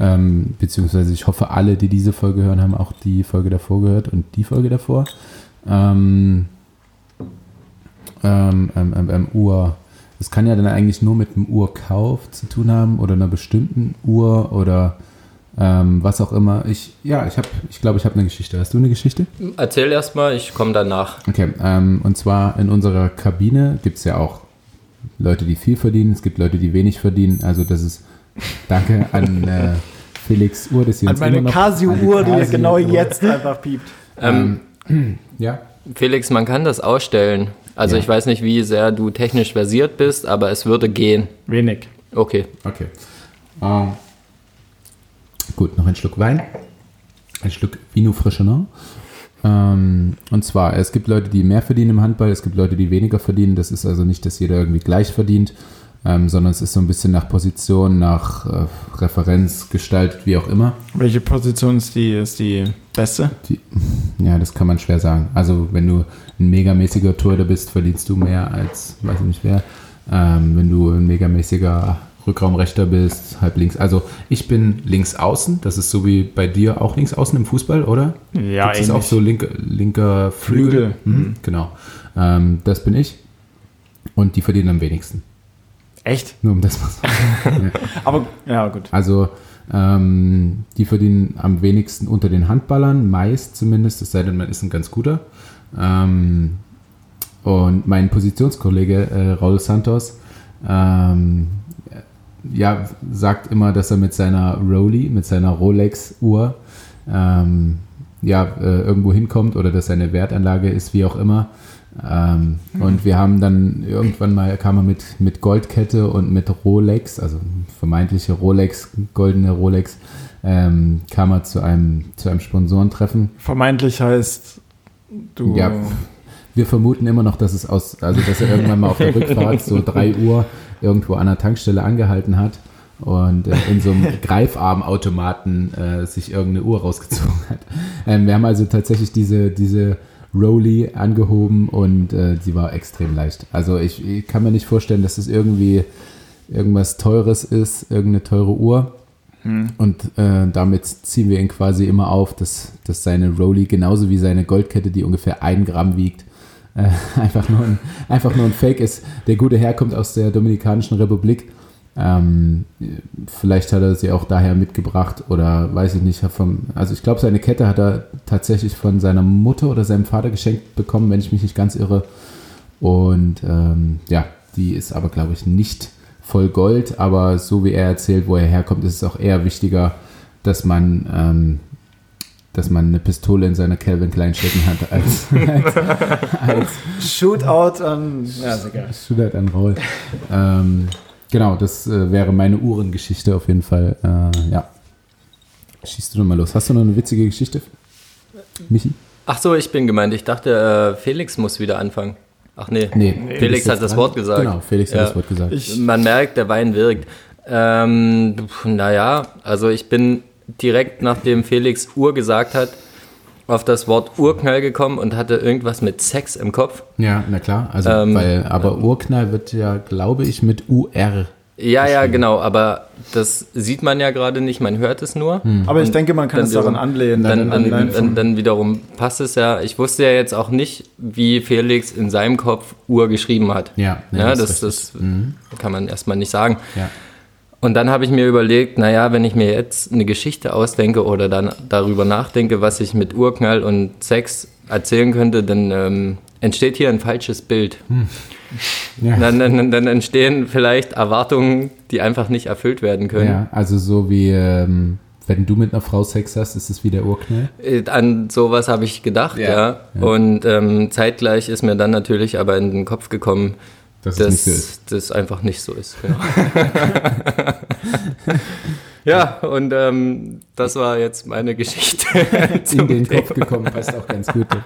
Ähm, beziehungsweise ich hoffe, alle, die diese Folge hören, haben auch die Folge davor gehört und die Folge davor. Ähm, ähm, ähm, ähm, ähm, Uhr. Das kann ja dann eigentlich nur mit einem Uhrkauf zu tun haben oder einer bestimmten Uhr oder ähm, was auch immer. Ich, ja, ich habe, ich glaube, ich habe eine Geschichte. Hast du eine Geschichte? Erzähl erstmal, ich komme danach. Okay, ähm, und zwar in unserer Kabine gibt es ja auch Leute, die viel verdienen, es gibt Leute, die wenig verdienen. Also das ist, danke an äh, Felix Uhr, dass sie An uns meine Casio-Uhr, die Casio-Uhr. genau jetzt einfach piept. Ähm, Ja, Felix, man kann das ausstellen. Also Ja. ich weiß nicht, wie sehr du technisch versiert bist, aber es würde gehen. Wenig. Okay. okay. Ähm, gut, noch ein Schluck Wein. Ein Schluck Vino Frischener. Ähm, und zwar, es gibt Leute, die mehr verdienen im Handball, es gibt Leute, die weniger verdienen. Das ist also nicht, dass jeder irgendwie gleich verdient, ähm, sondern es ist so ein bisschen nach Position, nach äh, Referenz gestaltet, wie auch immer. Welche Position ist die, ist die beste? Die, ja, das kann man schwer sagen. Also, wenn du ein megamäßiger Torhüter bist, verdienst du mehr als, weiß ich nicht wer. Ähm, wenn du ein megamäßiger Rückraumrechter bist, halb links. Also, ich bin links außen. Das ist so wie bei dir auch links außen im Fußball, oder? Ja, Gibt es auch so linker, linker Flügel? Flügel. Mhm, genau. Ähm, das bin ich. Und die verdienen am wenigsten. Echt? Nur um das mal zu sagen. ja. Aber, ja, gut. Also ähm, die verdienen am wenigsten unter den Handballern, meist zumindest, es sei denn, man ist ein ganz guter. Ähm, und mein Positionskollege äh, Raul Santos ähm, ja, sagt immer, dass er mit seiner Rolli, mit seiner Rolex-Uhr ähm, ja, äh, irgendwo hinkommt oder dass seine Wertanlage ist, wie auch immer. Ähm, Und wir haben dann irgendwann mal, kam er mit, mit Goldkette und mit Rolex, also vermeintliche Rolex, goldene Rolex, ähm, kam er zu einem, zu einem Sponsorentreffen. Vermeintlich heißt, du. Ja, wir vermuten immer noch, dass es aus, also dass er irgendwann mal auf der Rückfahrt so 3 Uhr irgendwo an der Tankstelle angehalten hat und äh, in so einem Greifarmautomaten äh, sich irgendeine Uhr rausgezogen hat. Ähm, wir haben also tatsächlich diese, diese Rolli angehoben und äh, sie war extrem leicht. Also ich, ich kann mir nicht vorstellen, dass es irgendwie irgendwas Teures ist, irgendeine teure Uhr. Hm. Und äh, damit ziehen wir ihn quasi immer auf, dass, dass seine Rolli genauso wie seine Goldkette, die ungefähr ein Gramm wiegt, äh, einfach, nur ein, einfach nur ein Fake ist. Der gute Herr kommt aus der Dominikanischen Republik. Ähm, vielleicht hat er sie auch daher mitgebracht oder weiß ich nicht. Vom, also ich glaube, seine Kette hat er tatsächlich von seiner Mutter oder seinem Vater geschenkt bekommen, wenn ich mich nicht ganz irre. Und ähm, ja, die ist aber, glaube ich, nicht voll Gold. Aber so wie er erzählt, wo er herkommt, ist es auch eher wichtiger, dass man ähm, dass man eine Pistole in seiner Calvin Klein stecken hat als, als, als Shootout an ja. Shootout an Roll. Ähm, genau, das äh, wäre meine Uhrengeschichte auf jeden Fall. Äh, ja. Schießt du noch mal los. Hast du noch eine witzige Geschichte, Michi? Ach so, ich bin gemeint. Ich dachte, äh, Felix muss wieder anfangen. Ach nee, nee Felix hat das dran. Wort gesagt. Genau, Felix ja. hat das Wort gesagt. Ich Man merkt, der Wein wirkt. Ähm, naja, also ich bin direkt nachdem Felix Uhr gesagt hat, auf das Wort Urknall gekommen und hatte irgendwas mit Sex im Kopf. Ja, na klar. Also, ähm, weil, aber Urknall wird ja, glaube ich, mit UR. Ja, ja, genau, aber das sieht man ja gerade nicht, man hört es nur. Hm. Aber ich denke, man kann es daran anlehnen. Dann, dann, dann, dann, wiederum passt es ja. Ich wusste ja jetzt auch nicht, wie Felix in seinem Kopf Uhr geschrieben hat. Ja, ja, ja das, das mhm. kann man erstmal nicht sagen. Ja. Und dann habe ich mir überlegt, naja, wenn ich mir jetzt eine Geschichte ausdenke oder dann darüber nachdenke, was ich mit Urknall und Sex erzählen könnte, dann ähm, entsteht hier ein falsches Bild. Hm. Ja. Dann, dann, dann, entstehen vielleicht Erwartungen, die einfach nicht erfüllt werden können. Ja, also so wie ähm, wenn du mit einer Frau Sex hast, ist es wie der Urknall? Äh, an sowas habe ich gedacht, ja. ja. ja. Und ähm, zeitgleich ist mir dann natürlich aber in den Kopf gekommen, dass das, so das einfach nicht so ist. Genau. ja, und ähm, das war jetzt meine Geschichte. In den Thema. Kopf gekommen, passt auch ganz gut.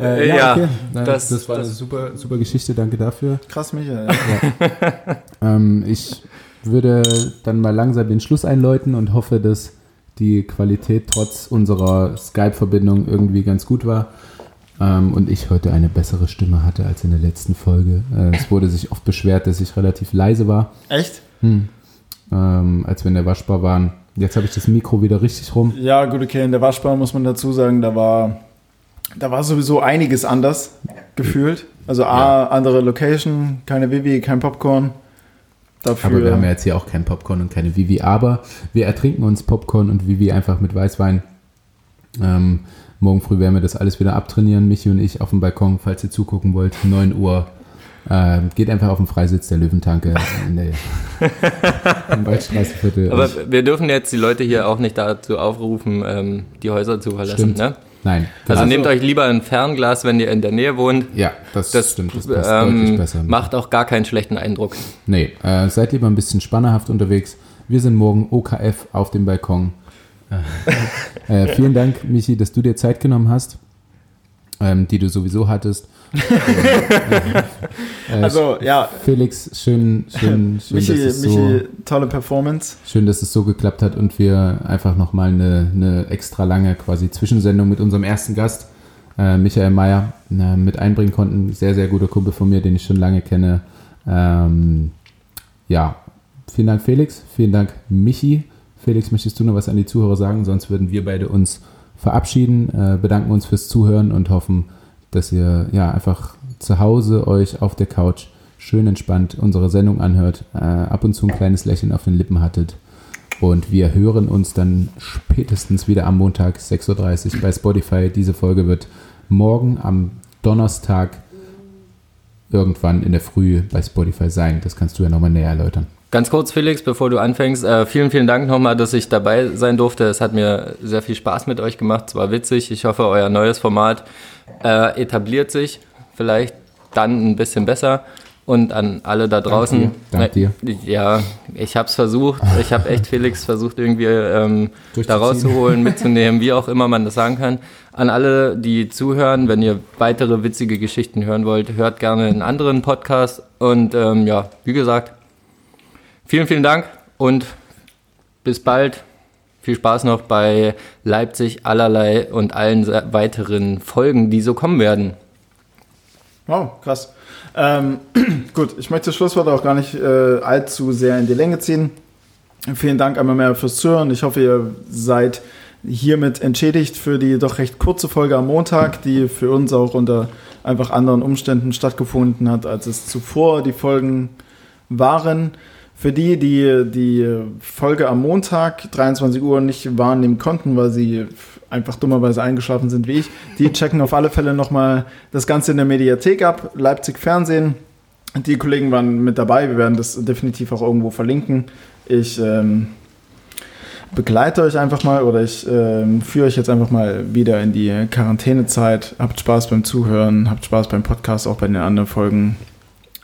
äh, ja, ja okay. das, das, war das, eine super, super Geschichte, danke dafür. Krass, Michael. Ja. ähm, ich würde dann mal langsam den Schluss einläuten und hoffe, dass die Qualität trotz unserer Skype-Verbindung irgendwie ganz gut war ähm, und ich heute eine bessere Stimme hatte als in der letzten Folge. Äh, es wurde sich oft beschwert, dass ich relativ leise war. Echt? Hm. Ähm, als wir in der Waschbar waren. Jetzt habe ich das Mikro wieder richtig rum. Ja, gut, okay. In der Waschbar muss man dazu sagen, da war, da war sowieso einiges anders gefühlt. Also A, ja. andere Location, keine Vivi, kein Popcorn. Dafür aber wir haben ja jetzt hier auch kein Popcorn und keine Vivi, aber wir ertrinken uns Popcorn und Vivi einfach mit Weißwein. Ähm, Morgen früh werden wir das alles wieder abtrainieren, Michi und ich auf dem Balkon, falls ihr zugucken wollt, 9 Uhr. Äh, geht einfach auf den Freisitz der Löwentanke in der Waldstraßeviertel. Aber wir dürfen jetzt die Leute hier auch nicht dazu aufrufen, ähm, die Häuser zu verlassen, ne? Nein. Also, also, nehmt euch lieber ein Fernglas, wenn ihr in der Nähe wohnt. Ja, das, das stimmt. Das passt ähm, deutlich besser. Macht auch gar keinen schlechten Eindruck. Nee, äh, seid lieber ein bisschen spannerhaft unterwegs. Wir sind morgen OKF auf dem Balkon. äh, vielen Dank, Michi, dass du dir Zeit genommen hast, ähm, die du sowieso hattest. äh, also, ja. Felix, schön, schön, schön Michi, dass es Michi, tolle Performance. Schön, dass es so geklappt hat und wir einfach nochmal eine, eine extra lange quasi Zwischensendung mit unserem ersten Gast, äh, Michael Mayer, äh, mit einbringen konnten. Sehr, sehr guter Kumpel von mir, den ich schon lange kenne. Ähm, ja, vielen Dank, Felix. Vielen Dank, Michi. Felix, möchtest du noch was an die Zuhörer sagen? Sonst würden wir beide uns verabschieden, äh, bedanken uns fürs Zuhören und hoffen, dass ihr ja einfach zu Hause euch auf der Couch schön entspannt unsere Sendung anhört, äh, ab und zu ein kleines Lächeln auf den Lippen hattet. Und wir hören uns dann spätestens wieder am Montag 6.30 Uhr bei Spotify. Diese Folge wird morgen am Donnerstag irgendwann in der Früh bei Spotify sein. Das kannst du ja nochmal näher erläutern. Ganz kurz, Felix, bevor du anfängst, äh, vielen, vielen Dank nochmal, dass ich dabei sein durfte. Es hat mir sehr viel Spaß mit euch gemacht. Es war witzig. Ich hoffe, euer neues Format äh, etabliert sich vielleicht dann ein bisschen besser. Und an alle da draußen. Dank dir. Dank dir. Ja, ich habe es versucht. Ich habe echt Felix versucht, irgendwie ähm, da rauszuholen, mitzunehmen, wie auch immer man das sagen kann. An alle, die zuhören, wenn ihr weitere witzige Geschichten hören wollt, hört gerne einen anderen Podcast. Und ähm, ja, wie gesagt, Vielen, vielen Dank und bis bald. Viel Spaß noch bei Leipzig, allerlei und allen weiteren Folgen, die so kommen werden. Wow, krass. Ähm, gut, ich möchte das Schlusswort auch gar nicht äh, allzu sehr in die Länge ziehen. Vielen Dank einmal mehr fürs Zuhören. Ich hoffe, ihr seid hiermit entschädigt für die doch recht kurze Folge am Montag, die für uns auch unter einfach anderen Umständen stattgefunden hat, als es zuvor die Folgen waren. Für die, die die Folge am Montag 23 Uhr nicht wahrnehmen konnten, weil sie einfach dummerweise eingeschlafen sind wie ich, die checken auf alle Fälle nochmal das Ganze in der Mediathek ab, Leipzig Fernsehen. Die Kollegen waren mit dabei, wir werden das definitiv auch irgendwo verlinken. Ich ähm, begleite euch einfach mal oder ich ähm, führe euch jetzt einfach mal wieder in die Quarantänezeit. Habt Spaß beim Zuhören, habt Spaß beim Podcast, auch bei den anderen Folgen.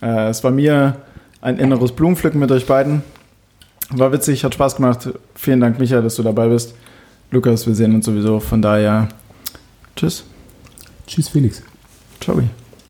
Äh, es war mir ein inneres Blumenpflücken mit euch beiden. War witzig, hat Spaß gemacht. Vielen Dank, Michael, dass du dabei bist. Lukas, wir sehen uns sowieso. Von daher, tschüss. Tschüss, Felix. Ciao.